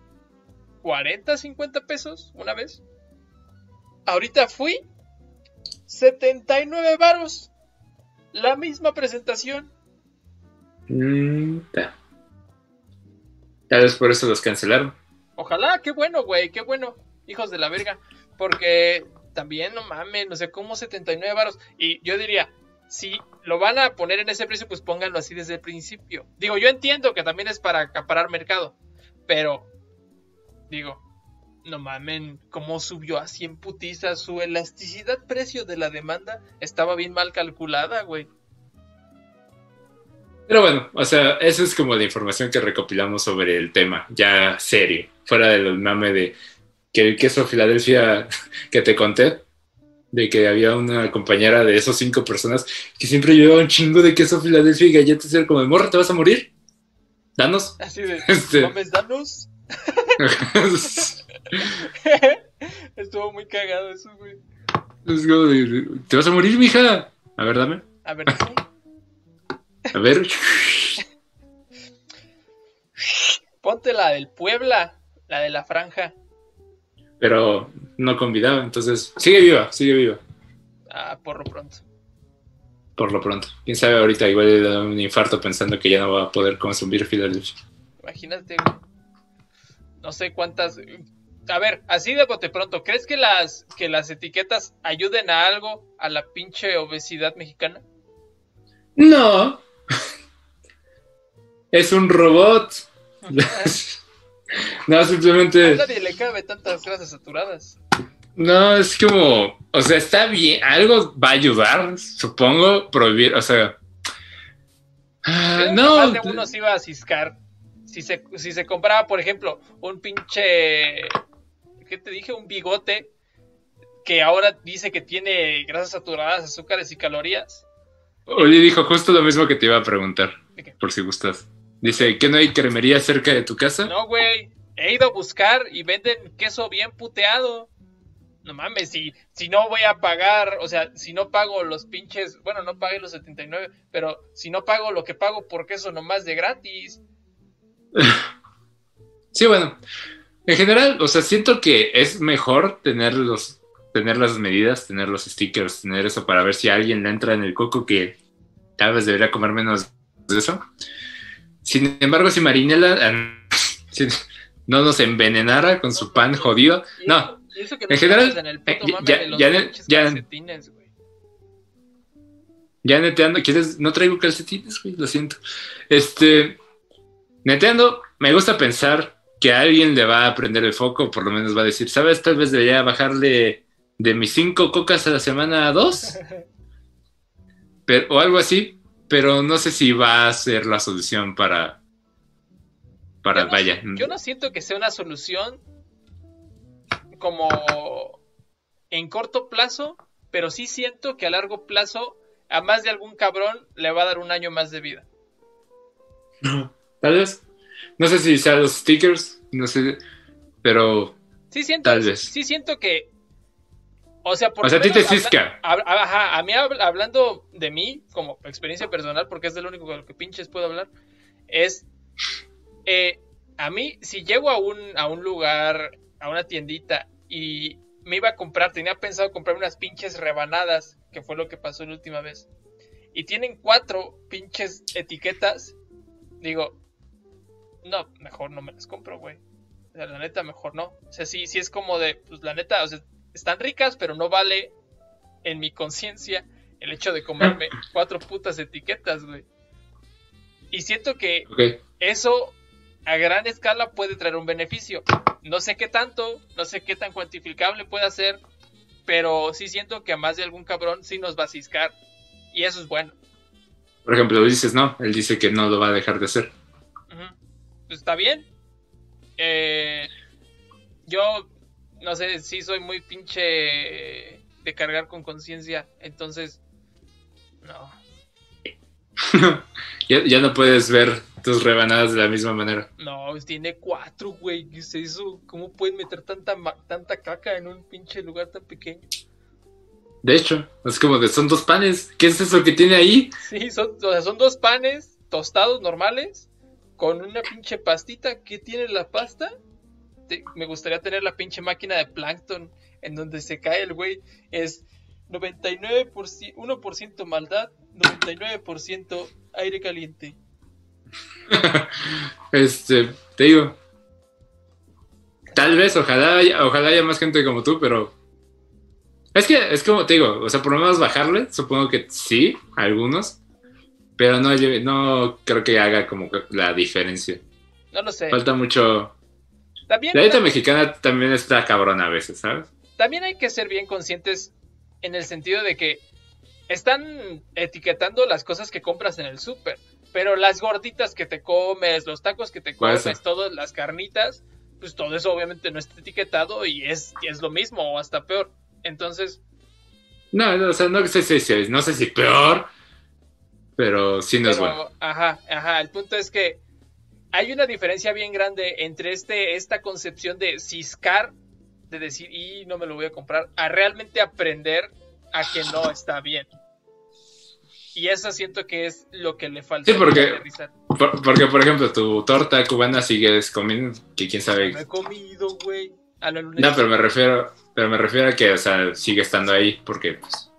40, 50 pesos una vez. Ahorita fui 79 varos. La misma presentación. Mm, ta. Tal vez por eso los cancelaron. Ojalá, qué bueno, güey, qué bueno. Hijos de la verga. Porque también, no mames, no sé cómo 79 varos. Y yo diría, si lo van a poner en ese precio, pues pónganlo así desde el principio. Digo, yo entiendo que también es para acaparar mercado. Pero, digo, no mamen, cómo subió a 100 putizas. Su elasticidad precio de la demanda estaba bien mal calculada, güey. Pero bueno, o sea, eso es como la información que recopilamos sobre el tema, ya serio, fuera de los de que el queso Filadelfia que te conté, de que había una compañera de esos cinco personas que siempre llevaba un chingo de queso Filadelfia y galletas, y era como, morra, ¿te vas a morir? Danos. Así de, Este. mames, danos. Estuvo muy cagado eso, güey. Es como de, ¿Te vas a morir, mija? A ver, dame. A ver, ¿sí? A ver. ponte la del Puebla, la de la franja. Pero no convidaba, entonces sigue viva, sigue viva. Ah, por lo pronto. Por lo pronto. Quién sabe ahorita, igual le da un infarto pensando que ya no va a poder consumir Filadelfia. Imagínate. No sé cuántas. A ver, así de bote pronto, ¿crees que las, que las etiquetas ayuden a algo a la pinche obesidad mexicana? No. es un robot. no, A simplemente. nadie le cabe tantas grasas saturadas. No, es como. O sea, está bien. Algo va a ayudar, supongo, prohibir. O sea. ah, Creo que no. Más de uno se iba a ciscar. Si se, si se compraba, por ejemplo, un pinche. ¿Qué te dije? Un bigote que ahora dice que tiene grasas saturadas, azúcares y calorías. Oye, dijo justo lo mismo que te iba a preguntar, por si gustas. Dice, ¿que no hay cremería cerca de tu casa? No, güey. He ido a buscar y venden queso bien puteado. No mames, si, si no voy a pagar, o sea, si no pago los pinches, bueno, no pagué los 79, pero si no pago lo que pago por queso nomás de gratis. Sí, bueno. En general, o sea, siento que es mejor tener los, tener las medidas, tener los stickers, tener eso para ver si a alguien le entra en el coco que tal vez debería comer menos de eso. Sin embargo, si Marinela eh, si no nos envenenara con su pan jodido, no, eso- que en general, metemos en el puto eh, mame ya- de los ya- pinches ya- calcetines, güey. Ya neteando, ¿quieres? No traigo calcetines, güey, lo siento. Este, neteando, me gusta pensar que a alguien le va a prender el foco, por lo menos va a decir, ¿sabes? Tal vez debería bajarle de mis cinco cocas a la semana a dos, pero, o algo así, pero no sé si va a ser la solución para, para, Yo no- vaya. Yo no siento que sea una solución como en corto plazo, pero sí siento que a largo plazo a más de algún cabrón le va a dar un año más de vida. Tal vez. No sé si sean los stickers, no sé, pero Sí siento, Tal vez. sí siento que, o sea, por O sea, a ti te cisca. Ajá, a mí hab- hablando de mí, como experiencia personal, porque es de lo único con lo que pinches puedo hablar, es, eh, a mí, si llego a un, a un lugar, a una tiendita, y me iba a comprar, tenía pensado comprar unas pinches rebanadas, que fue lo que pasó la última vez, y tienen cuatro pinches etiquetas, digo, no, mejor no me las compro, güey. O sea, la neta, mejor no. O sea, sí, sí es como de, pues la neta, o sea, están ricas, pero no vale en mi conciencia el hecho de comerme cuatro putas etiquetas, güey. Y siento que eso a gran escala puede traer un beneficio. No sé qué tanto, no sé qué tan cuantificable puede ser, pero sí siento que a más de algún cabrón sí nos va a ciscar. Y eso es bueno. Por ejemplo, dices no, él dice que no lo va a dejar de hacer. Pues está bien. Eh, yo, no sé, sí soy muy pinche de cargar con conciencia. Entonces, no. ya, ya no puedes ver tus rebanadas de la misma manera. No, tiene cuatro, güey. ¿Qué es eso? ¿Cómo pueden meter tanta, tanta caca en un pinche lugar tan pequeño? De hecho, es como de son dos panes. ¿Qué es eso que tiene ahí? Sí, son, o sea, son dos panes tostados normales con una pinche pastita. ¿Qué tiene la pasta? Te- me gustaría tener la pinche máquina de plancton en donde se cae el güey. Es 99%, 1% maldad, 99% aire caliente. este, te digo. Tal vez, ojalá, ojalá haya más gente como tú, pero. Es que, es como te digo, o sea, por lo menos bajarle, supongo que sí, algunos. Pero no, no creo que haga como la diferencia. No lo sé. Falta mucho. También, la dieta mexicana también está cabrona a veces, ¿sabes? También hay que ser bien conscientes en el sentido de que están etiquetando las cosas que compras en el súper, pero las gorditas que te comes, los tacos que te comes, todas las carnitas, pues todo eso obviamente no está etiquetado y es, es lo mismo o hasta peor. Entonces... No, no, o sea, no sé si, no sé si peor, pero sí no es bueno. Ajá, ajá, el punto es que hay una diferencia bien grande entre este, esta concepción de ciscar de decir, y no me lo voy a comprar, a realmente aprender a que no está bien. Y eso siento que es lo que le falta. Sí, porque, porque por ejemplo, tu torta cubana sigues comiendo, que quién sabe. No he comido, güey. No, pero me refiero, pero me refiero a que, o sea, sigue estando ahí, porque pues,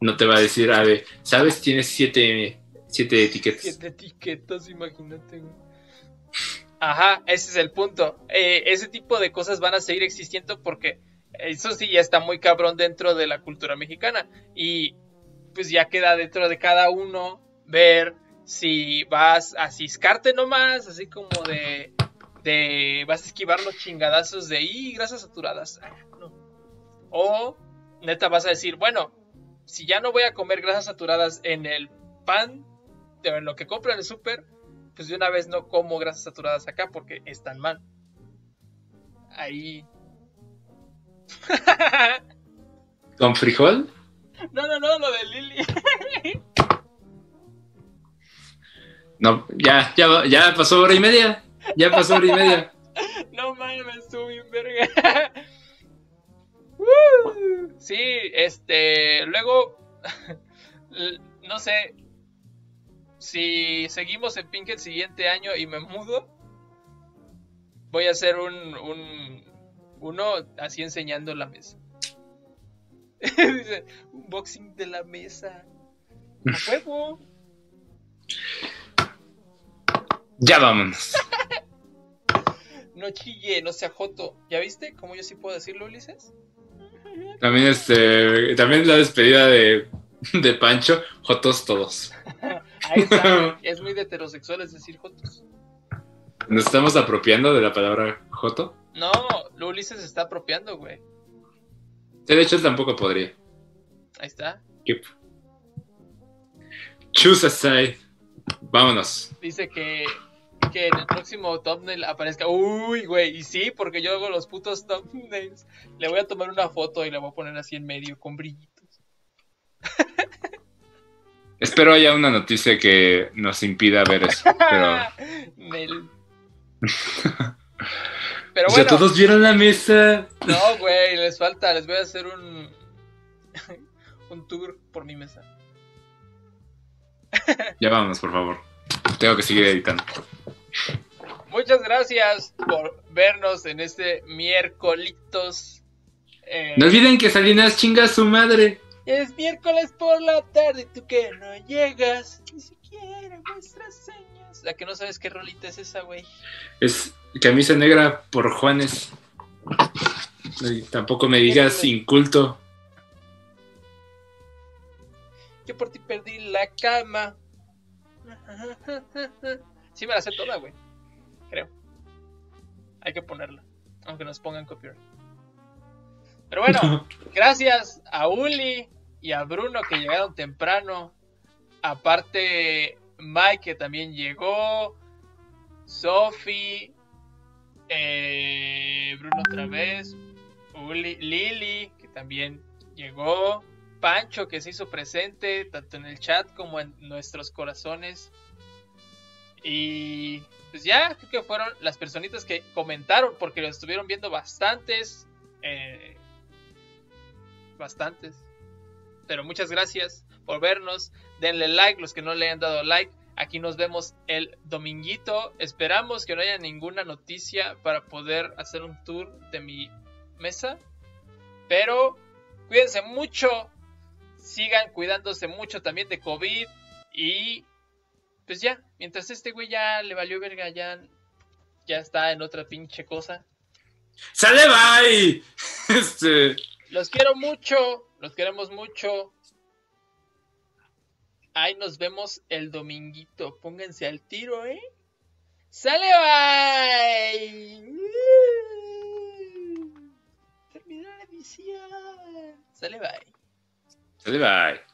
no te va a decir, a ver, ¿sabes? Tienes siete, siete etiquetas. Siete etiquetas, imagínate, güey. Ajá, ese es el punto. Eh, ese tipo de cosas van a seguir existiendo porque eso sí ya está muy cabrón dentro de la cultura mexicana. Y pues ya queda dentro de cada uno ver si vas a ciscarte nomás, así como de, de vas a esquivar los chingadazos de y grasas saturadas. O neta vas a decir, bueno, si ya no voy a comer grasas saturadas en el pan, en lo que compro en el súper, pues de una vez no como grasas saturadas acá porque están mal. Ahí. ¿Con frijol? No, no, no, lo de Lili. no, ya, ya, ya pasó hora y media. Ya pasó hora y media. no mames, estuvo bien verga. sí, este, luego, no sé, si seguimos en Pink el siguiente año y me mudo, voy a hacer un, un uno así enseñando la mesa. Dice, unboxing de la mesa. A huevo. Ya vámonos. no chille, no sea joto. ¿Ya viste cómo yo sí puedo decirlo, Ulises? También este, también la despedida de, de Pancho, jotos todos. Ahí está, es muy de heterosexuales decir jotos. ¿Nos estamos apropiando de la palabra joto? No, lo Ulises se está apropiando, güey. de hecho, él tampoco podría. Ahí está. Choose a side. Vámonos. Dice que, que en el próximo thumbnail aparezca. Uy, güey. Y sí, porque yo hago los putos thumbnails. Le voy a tomar una foto y la voy a poner así en medio con brillitos. Espero haya una noticia que nos impida ver eso. Pero. Pero bueno. todos vieron la mesa. No, güey, les falta. Les voy a hacer un. un tour por mi mesa. ya vamos, por favor. Tengo que seguir editando. Muchas gracias por vernos en este miércoles. Eh, no olviden que Salinas chinga a su madre. Es miércoles por la tarde, tú que no llegas, ni siquiera muestras señas. La que no sabes qué rolita es esa, güey. Es camisa negra por Juanes. tampoco me digas inculto. Yo por ti perdí la cama. Sí me la sé toda, güey. Creo. Hay que ponerla. Aunque nos pongan copyright. Pero bueno, gracias a Uli y a Bruno que llegaron temprano. Aparte, Mike que también llegó. Sophie. Eh, Bruno otra vez. Uli, Lili que también llegó. Pancho que se hizo presente tanto en el chat como en nuestros corazones. Y pues ya creo que fueron las personitas que comentaron porque lo estuvieron viendo bastantes. Eh, bastantes. Pero muchas gracias por vernos. Denle like los que no le hayan dado like. Aquí nos vemos el dominguito. Esperamos que no haya ninguna noticia para poder hacer un tour de mi mesa. Pero cuídense mucho. sigan cuidándose mucho también de COVID y pues ya, mientras este güey ya le valió verga, ya, ya está en otra pinche cosa. ¡Sale, bye! Este... Los quiero mucho, los queremos mucho. Ahí nos vemos el dominguito. Pónganse al tiro, ¿eh? ¡Sale, bye! Terminó la misión. Sale, bye. Sale, bye.